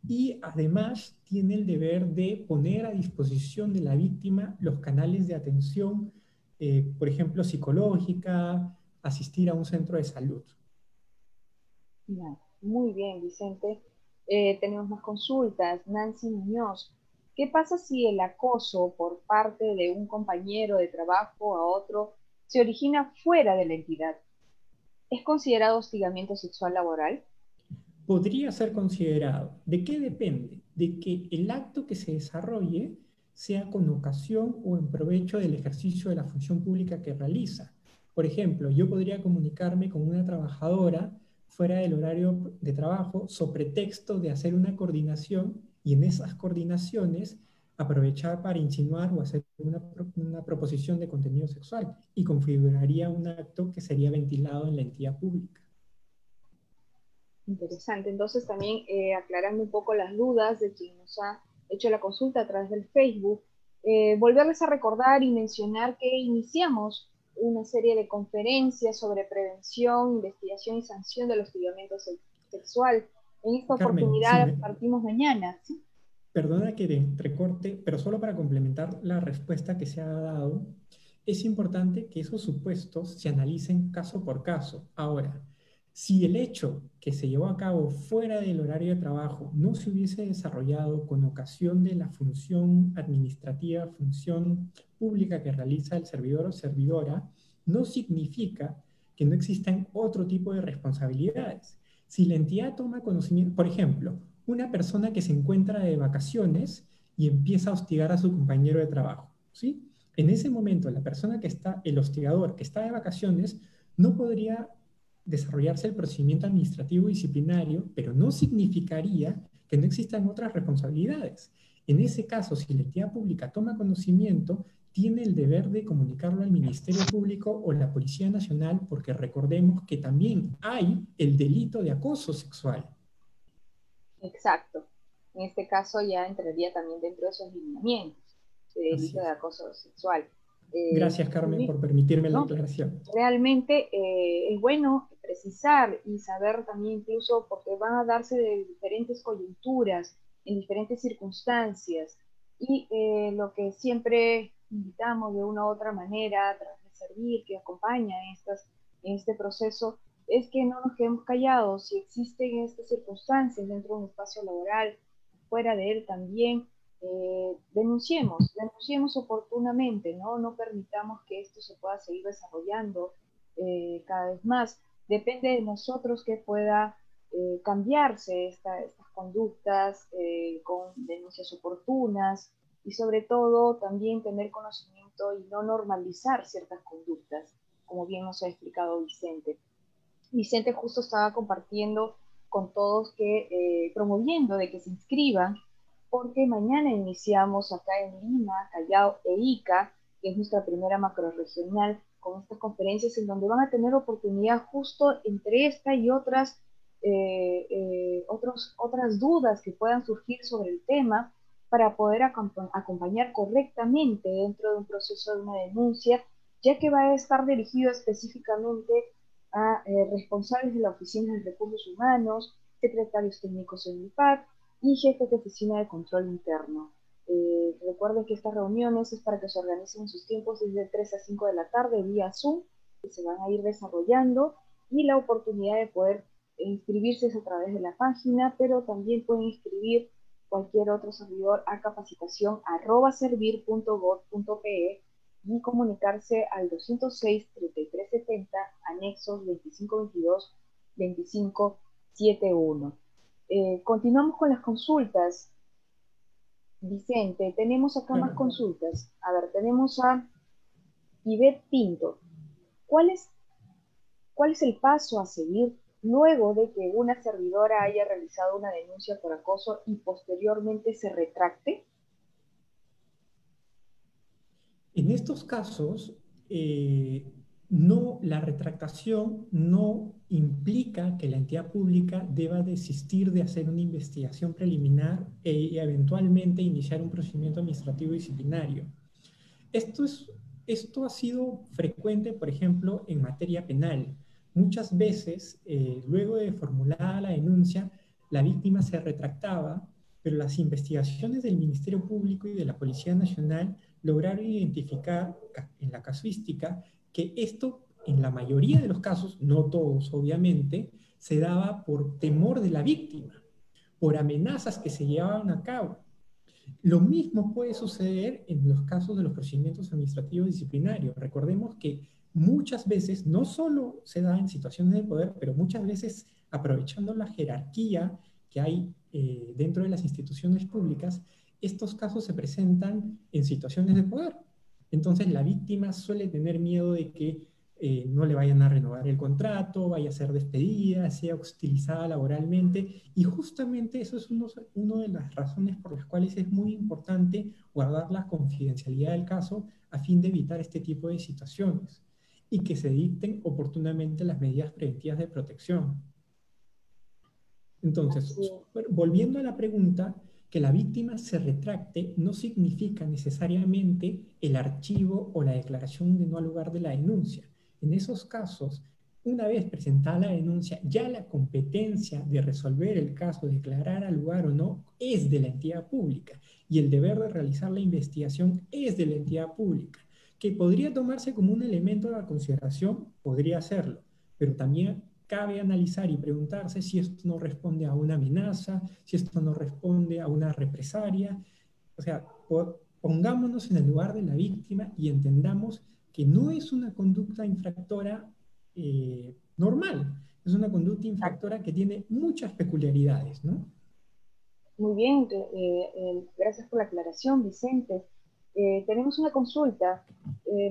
y además tiene el deber de poner a disposición de la víctima los canales de atención, eh, por ejemplo, psicológica, asistir a un centro de salud. Muy bien, Vicente. Eh, tenemos más consultas. Nancy Muñoz, ¿qué pasa si el acoso por parte de un compañero de trabajo a otro se origina fuera de la entidad? ¿Es considerado hostigamiento sexual laboral? Podría ser considerado. ¿De qué depende? De que el acto que se desarrolle sea con ocasión o en provecho del ejercicio de la función pública que realiza. Por ejemplo, yo podría comunicarme con una trabajadora fuera del horario de trabajo sobre texto de hacer una coordinación y en esas coordinaciones aprovechar para insinuar o hacer una, una, proposición de contenido sexual y configuraría un acto que sería ventilado en la entidad pública. Interesante. Entonces también eh, aclarando un poco las dudas de quien nos ha hecho la consulta a través del Facebook, eh, volverles a recordar y mencionar que iniciamos una serie de conferencias sobre prevención, investigación y sanción del hostigamiento sexual. En esta oportunidad partimos mañana. Perdona que recorte, pero solo para complementar la respuesta que se ha dado, es importante que esos supuestos se analicen caso por caso. Ahora, si el hecho que se llevó a cabo fuera del horario de trabajo no se hubiese desarrollado con ocasión de la función administrativa, función pública que realiza el servidor o servidora, no significa que no existan otro tipo de responsabilidades. Si la entidad toma conocimiento, por ejemplo, una persona que se encuentra de vacaciones y empieza a hostigar a su compañero de trabajo, ¿sí? En ese momento, la persona que está, el hostigador que está de vacaciones, no podría desarrollarse el procedimiento administrativo disciplinario, pero no significaría que no existan otras responsabilidades. En ese caso, si la entidad pública toma conocimiento, tiene el deber de comunicarlo al Ministerio Público o la Policía Nacional, porque recordemos que también hay el delito de acoso sexual. Exacto. En este caso ya entraría también dentro de esos lineamientos, el delito de acoso sexual. Eh, Gracias, Carmen, por permitirme la aclaración. Realmente eh, es bueno precisar y saber también incluso porque van a darse de diferentes coyunturas, en diferentes circunstancias. Y eh, lo que siempre invitamos de una u otra manera, a través de servir, que acompaña estas, este proceso, es que no nos quedemos callados. Si existen estas circunstancias dentro de un espacio laboral, fuera de él también, eh, denunciemos, denunciemos oportunamente, ¿no? No permitamos que esto se pueda seguir desarrollando eh, cada vez más. Depende de nosotros que pueda eh, cambiarse estas conductas con denuncias oportunas y sobre todo también tener conocimiento y no normalizar ciertas conductas, como bien nos ha explicado Vicente. Vicente justo estaba compartiendo con todos que promoviendo de que se inscriban porque mañana iniciamos acá en Lima, Callao e Ica, que es nuestra primera macroregional, con estas conferencias en donde van a tener oportunidad justo entre esta y otras, eh, eh, otras dudas que puedan surgir sobre el tema para poder acompañar correctamente dentro de un proceso de una denuncia, ya que va a estar dirigido específicamente a eh, responsables de la Oficina de Recursos Humanos, secretarios técnicos en IPAC, y jefes de oficina de control interno. Eh, recuerden que estas reuniones es para que se organicen sus tiempos desde 3 a 5 de la tarde vía Zoom, que se van a ir desarrollando, y la oportunidad de poder inscribirse es a través de la página, pero también pueden inscribir cualquier otro servidor a capacitación arroba servir.gov.pe y comunicarse al 206-3370, anexos 2522-2571. Eh, continuamos con las consultas. Vicente, tenemos acá más consultas. A ver, tenemos a Ivette Pinto. ¿Cuál es, ¿Cuál es el paso a seguir luego de que una servidora haya realizado una denuncia por acoso y posteriormente se retracte? En estos casos, eh, no, la retractación no implica que la entidad pública deba desistir de hacer una investigación preliminar e eventualmente iniciar un procedimiento administrativo disciplinario. Esto, es, esto ha sido frecuente, por ejemplo, en materia penal. Muchas veces, eh, luego de formulada la denuncia, la víctima se retractaba, pero las investigaciones del Ministerio Público y de la Policía Nacional lograron identificar en la casuística que esto en la mayoría de los casos, no todos obviamente, se daba por temor de la víctima, por amenazas que se llevaban a cabo. Lo mismo puede suceder en los casos de los procedimientos administrativos disciplinarios. Recordemos que muchas veces, no solo se da en situaciones de poder, pero muchas veces aprovechando la jerarquía que hay eh, dentro de las instituciones públicas, estos casos se presentan en situaciones de poder. Entonces la víctima suele tener miedo de que eh, no le vayan a renovar el contrato, vaya a ser despedida, sea hostilizada laboralmente. Y justamente eso es una de las razones por las cuales es muy importante guardar la confidencialidad del caso a fin de evitar este tipo de situaciones y que se dicten oportunamente las medidas preventivas de protección. Entonces, volviendo a la pregunta, que la víctima se retracte no significa necesariamente el archivo o la declaración de no al lugar de la denuncia. En esos casos, una vez presentada la denuncia, ya la competencia de resolver el caso, declarar al lugar o no, es de la entidad pública y el deber de realizar la investigación es de la entidad pública, que podría tomarse como un elemento de la consideración, podría hacerlo, pero también cabe analizar y preguntarse si esto no responde a una amenaza, si esto no responde a una represalia. O sea, pongámonos en el lugar de la víctima y entendamos que no es una conducta infractora eh, normal, es una conducta infractora que tiene muchas peculiaridades, ¿no? Muy bien, eh, eh, gracias por la aclaración, Vicente. tenemos una consulta.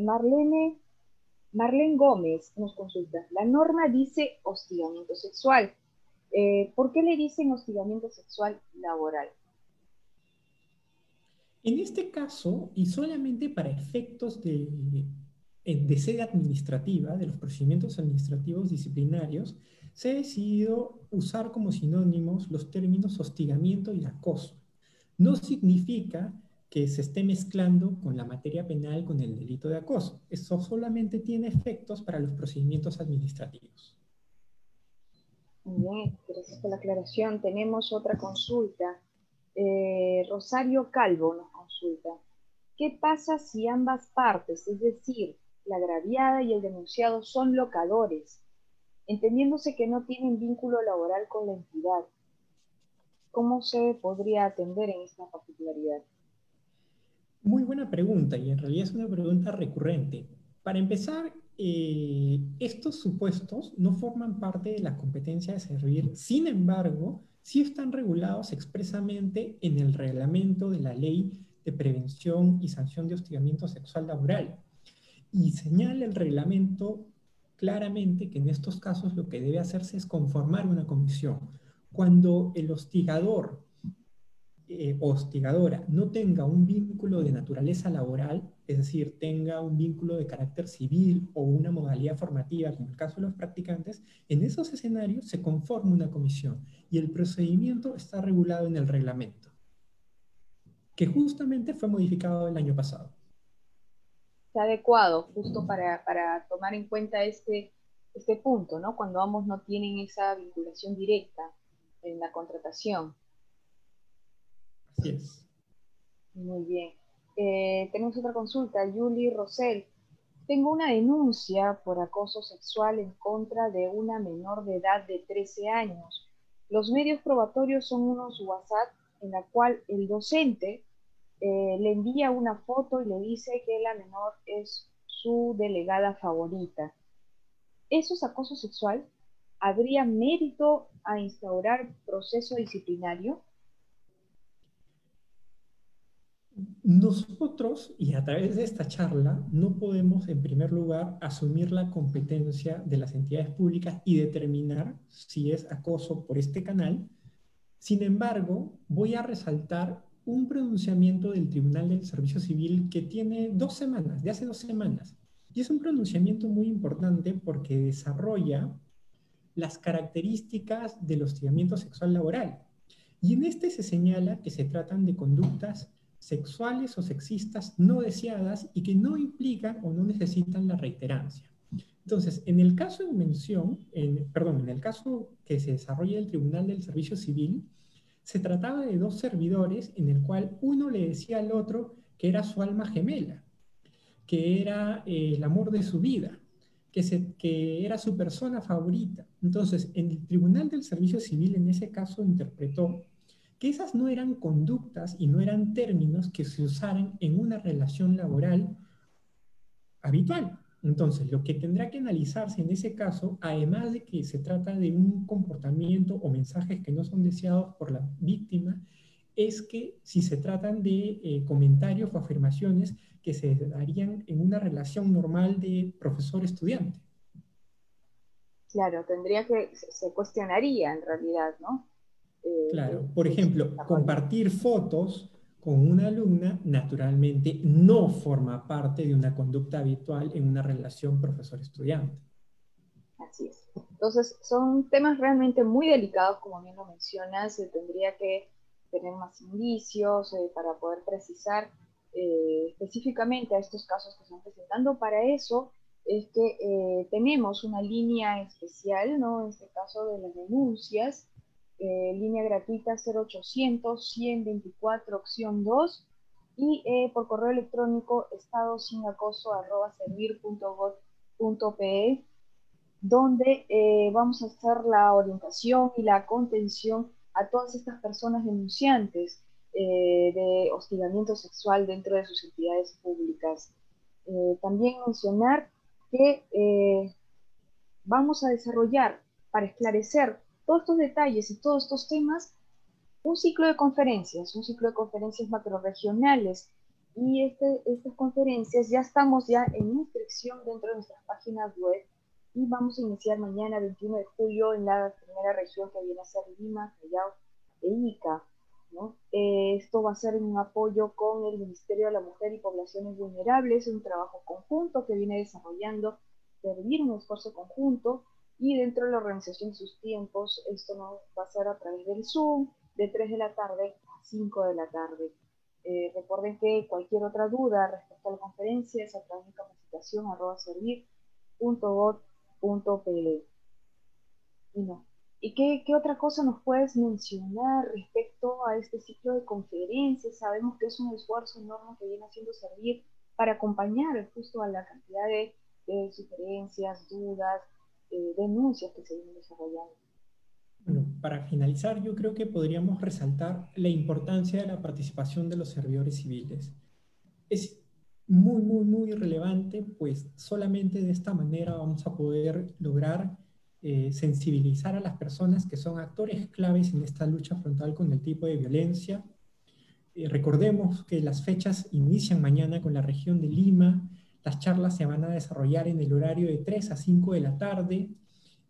Marlene Marlene Gómez nos consulta. La norma dice hostigamiento sexual. ¿Por qué le dicen hostigamiento sexual laboral? En este caso, y solamente para efectos de, de sede administrativa, de los procedimientos administrativos disciplinarios, se ha decidido usar como sinónimos los términos hostigamiento y acoso. No significa que se esté mezclando con la materia penal con el delito de acoso. Eso solamente tiene efectos para los procedimientos administrativos. Bien, gracias por la aclaración. Tenemos otra consulta. Eh, Rosario Calvo nos consulta. ¿Qué pasa si ambas partes, es decir, la agraviada y el denunciado, son locadores, entendiéndose que no tienen vínculo laboral con la entidad? ¿Cómo se podría atender en esta particularidad? Muy buena pregunta y en realidad es una pregunta recurrente. Para empezar, eh, estos supuestos no forman parte de la competencia de servir, sin embargo, sí están regulados expresamente en el reglamento de la ley de prevención y sanción de hostigamiento sexual laboral. Y señala el reglamento claramente que en estos casos lo que debe hacerse es conformar una comisión. Cuando el hostigador eh, hostigadora no tenga un vínculo de naturaleza laboral, es decir, tenga un vínculo de carácter civil o una modalidad formativa, como el caso de los practicantes, en esos escenarios se conforma una comisión y el procedimiento está regulado en el reglamento, que justamente fue modificado el año pasado. Está adecuado justo para, para tomar en cuenta este, este punto, ¿no? Cuando ambos no tienen esa vinculación directa en la contratación. Así es. Muy bien. Eh, tenemos otra consulta, Julie Rosell. Tengo una denuncia por acoso sexual en contra de una menor de edad de 13 años. Los medios probatorios son unos WhatsApp en la cual el docente eh, le envía una foto y le dice que la menor es su delegada favorita. ¿Eso es acoso sexual? ¿Habría mérito a instaurar proceso disciplinario? Nosotros, y a través de esta charla, no podemos, en primer lugar, asumir la competencia de las entidades públicas y determinar si es acoso por este canal. Sin embargo, voy a resaltar un pronunciamiento del Tribunal del Servicio Civil que tiene dos semanas, de hace dos semanas. Y es un pronunciamiento muy importante porque desarrolla las características del hostigamiento sexual laboral. Y en este se señala que se tratan de conductas sexuales o sexistas no deseadas y que no implican o no necesitan la reiterancia. Entonces, en el caso en mención, en, perdón, en el caso que se desarrolla el Tribunal del Servicio Civil, se trataba de dos servidores en el cual uno le decía al otro que era su alma gemela, que era eh, el amor de su vida, que, que era su persona favorita. Entonces, en el Tribunal del Servicio Civil en ese caso interpretó que esas no eran conductas y no eran términos que se usaran en una relación laboral habitual. Entonces, lo que tendrá que analizarse en ese caso, además de que se trata de un comportamiento o mensajes que no son deseados por la víctima, es que si se tratan de eh, comentarios o afirmaciones que se darían en una relación normal de profesor-estudiante. Claro, tendría que, se cuestionaría en realidad, ¿no? Eh, claro, por ejemplo, compartir fotos con una alumna naturalmente no forma parte de una conducta habitual en una relación profesor-estudiante. Así es. Entonces, son temas realmente muy delicados, como bien lo mencionas, se tendría que tener más indicios eh, para poder precisar eh, específicamente a estos casos que están presentando. Para eso es que tenemos una línea especial, ¿no? En este caso de las denuncias, eh, línea gratuita 0800 124 opción 2 y eh, por correo electrónico estado sin acoso arroba servir.gov.pe donde eh, vamos a hacer la orientación y la contención a todas estas personas denunciantes de hostigamiento sexual dentro de sus entidades públicas. también mencionar que vamos a desarrollar para esclarecer todos estos detalles y todos estos temas un ciclo de conferencias, un ciclo de conferencias macroregionales. Y este, estas conferencias ya estamos ya en inscripción dentro de nuestras páginas web y vamos a iniciar mañana, 21 de julio, en la primera región que viene a ser Lima, Callao e Ica. ¿no? Eh, esto va a ser un apoyo con el Ministerio de la Mujer y Poblaciones Vulnerables, un trabajo conjunto que viene desarrollando, servir un esfuerzo conjunto y dentro de la organización de sus tiempos, esto no va a ser a través del Zoom de 3 de la tarde a 5 de la tarde. Eh, recuerden que cualquier otra duda respecto a la conferencia es a través de capacitación Y no. ¿Y qué, qué, otra cosa nos puedes mencionar respecto a este ciclo de conferencias? Sabemos que es un esfuerzo enorme que viene haciendo servir para acompañar justo a la cantidad de, de sugerencias, dudas, eh, denuncias que se desarrollando. Bueno, para finalizar, yo creo que podríamos resaltar la importancia de la participación de los servidores civiles. Es muy, muy, muy relevante, pues solamente de esta manera vamos a poder lograr eh, sensibilizar a las personas que son actores claves en esta lucha frontal con el tipo de violencia. Eh, recordemos que las fechas inician mañana con la región de Lima, las charlas se van a desarrollar en el horario de 3 a 5 de la tarde.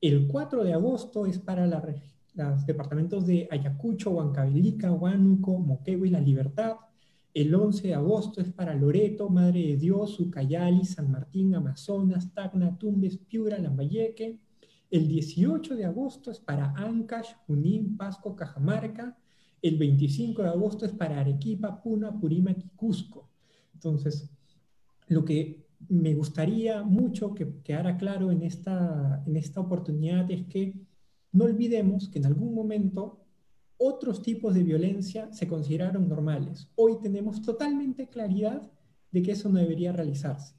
El 4 de agosto es para los departamentos de Ayacucho, Huancavelica, Huánuco, Moquegua y La Libertad. El 11 de agosto es para Loreto, Madre de Dios, Ucayali, San Martín, Amazonas, Tacna, Tumbes, Piura, Lambayeque. El 18 de agosto es para Ancash, Junín, Pasco, Cajamarca. El 25 de agosto es para Arequipa, Puna, Purímac y Cusco. Entonces, lo que me gustaría mucho que quedara claro en esta, en esta oportunidad es que no olvidemos que en algún momento otros tipos de violencia se consideraron normales. Hoy tenemos totalmente claridad de que eso no debería realizarse.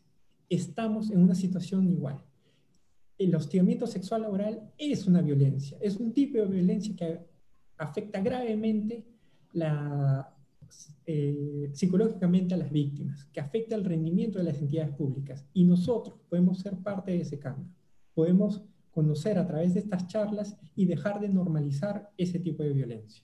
Estamos en una situación igual. El hostigamiento sexual laboral es una violencia, es un tipo de violencia que afecta gravemente la, eh, psicológicamente a las víctimas, que afecta el rendimiento de las entidades públicas. Y nosotros podemos ser parte de ese cambio. Podemos conocer a través de estas charlas y dejar de normalizar ese tipo de violencia.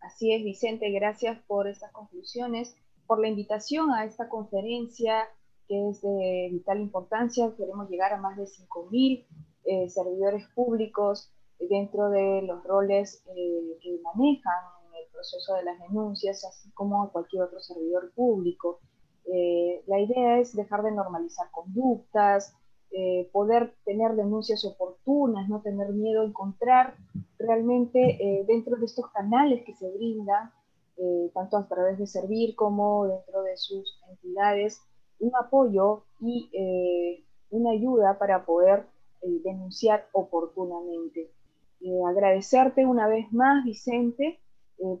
Así es, Vicente, gracias por estas conclusiones, por la invitación a esta conferencia que es de vital importancia. Queremos llegar a más de 5.000 eh, servidores públicos dentro de los roles eh, que manejan proceso de las denuncias, así como a cualquier otro servidor público. Eh, la idea es dejar de normalizar conductas, eh, poder tener denuncias oportunas, no tener miedo a encontrar realmente eh, dentro de estos canales que se brindan, tanto a través de Servir como dentro de sus entidades, un apoyo y una ayuda para poder denunciar oportunamente. agradecerte una vez más, Vicente,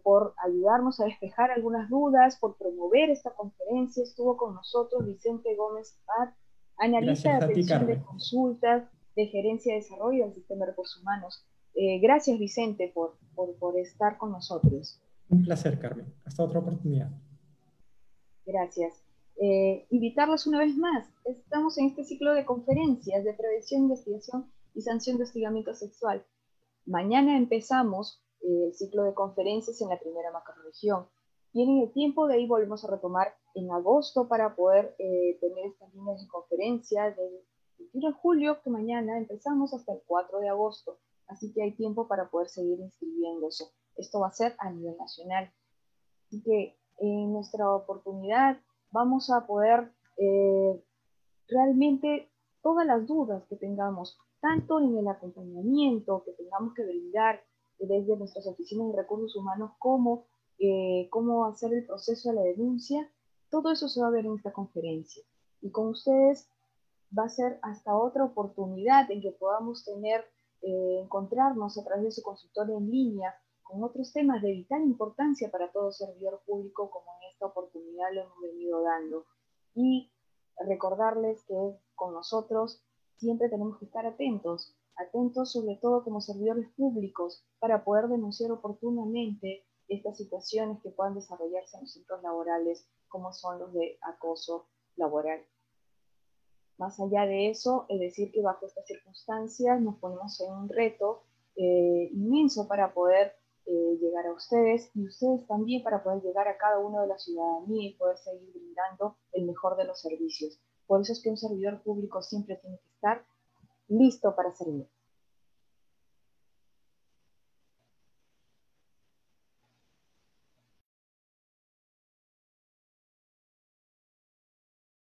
por ayudarnos a despejar algunas dudas, por promover esta conferencia. Estuvo con nosotros Vicente Gómez Pat, analista de atención de consultas, de gerencia de desarrollo del sistema de recursos humanos. Eh, gracias, Vicente, por, por, estar con nosotros. Un placer, Carmen. Hasta otra oportunidad. Gracias. Eh, invitarlos una vez más. Estamos en este ciclo de conferencias de prevención, investigación y sanción de hostigamiento sexual. Mañana empezamos eh, el ciclo de conferencias en la primera macroregión. Tienen el tiempo, de ahí volvemos a retomar en agosto para poder eh, tener estas líneas de conferencia del 21 de julio, que mañana empezamos hasta el 4 de agosto. Así que hay tiempo para poder seguir inscribiéndose. Esto va a ser a nivel nacional. Así que en nuestra oportunidad vamos a poder eh, realmente todas las dudas que tengamos, tanto en el acompañamiento que tengamos que brindar desde nuestras oficinas de recursos humanos, como eh, cómo hacer el proceso de la denuncia, todo eso se va a ver en esta conferencia. Y con ustedes va a ser hasta otra oportunidad en que podamos tener, eh, encontrarnos a través de su consultorio en línea con otros temas de vital importancia para todo servidor público como en esta oportunidad lo hemos venido dando. Y recordarles que con nosotros siempre tenemos que estar atentos, atentos sobre todo como servidores públicos para poder denunciar oportunamente estas situaciones que puedan desarrollarse en los centros laborales como son los de acoso laboral. Más allá de eso, es decir que bajo estas circunstancias nos ponemos en un reto eh, inmenso para poder eh, llegar a ustedes y ustedes también para poder llegar a cada uno de la ciudadanía y poder seguir brindando el mejor de los servicios. Por eso es que un servidor público siempre tiene que estar listo para servir.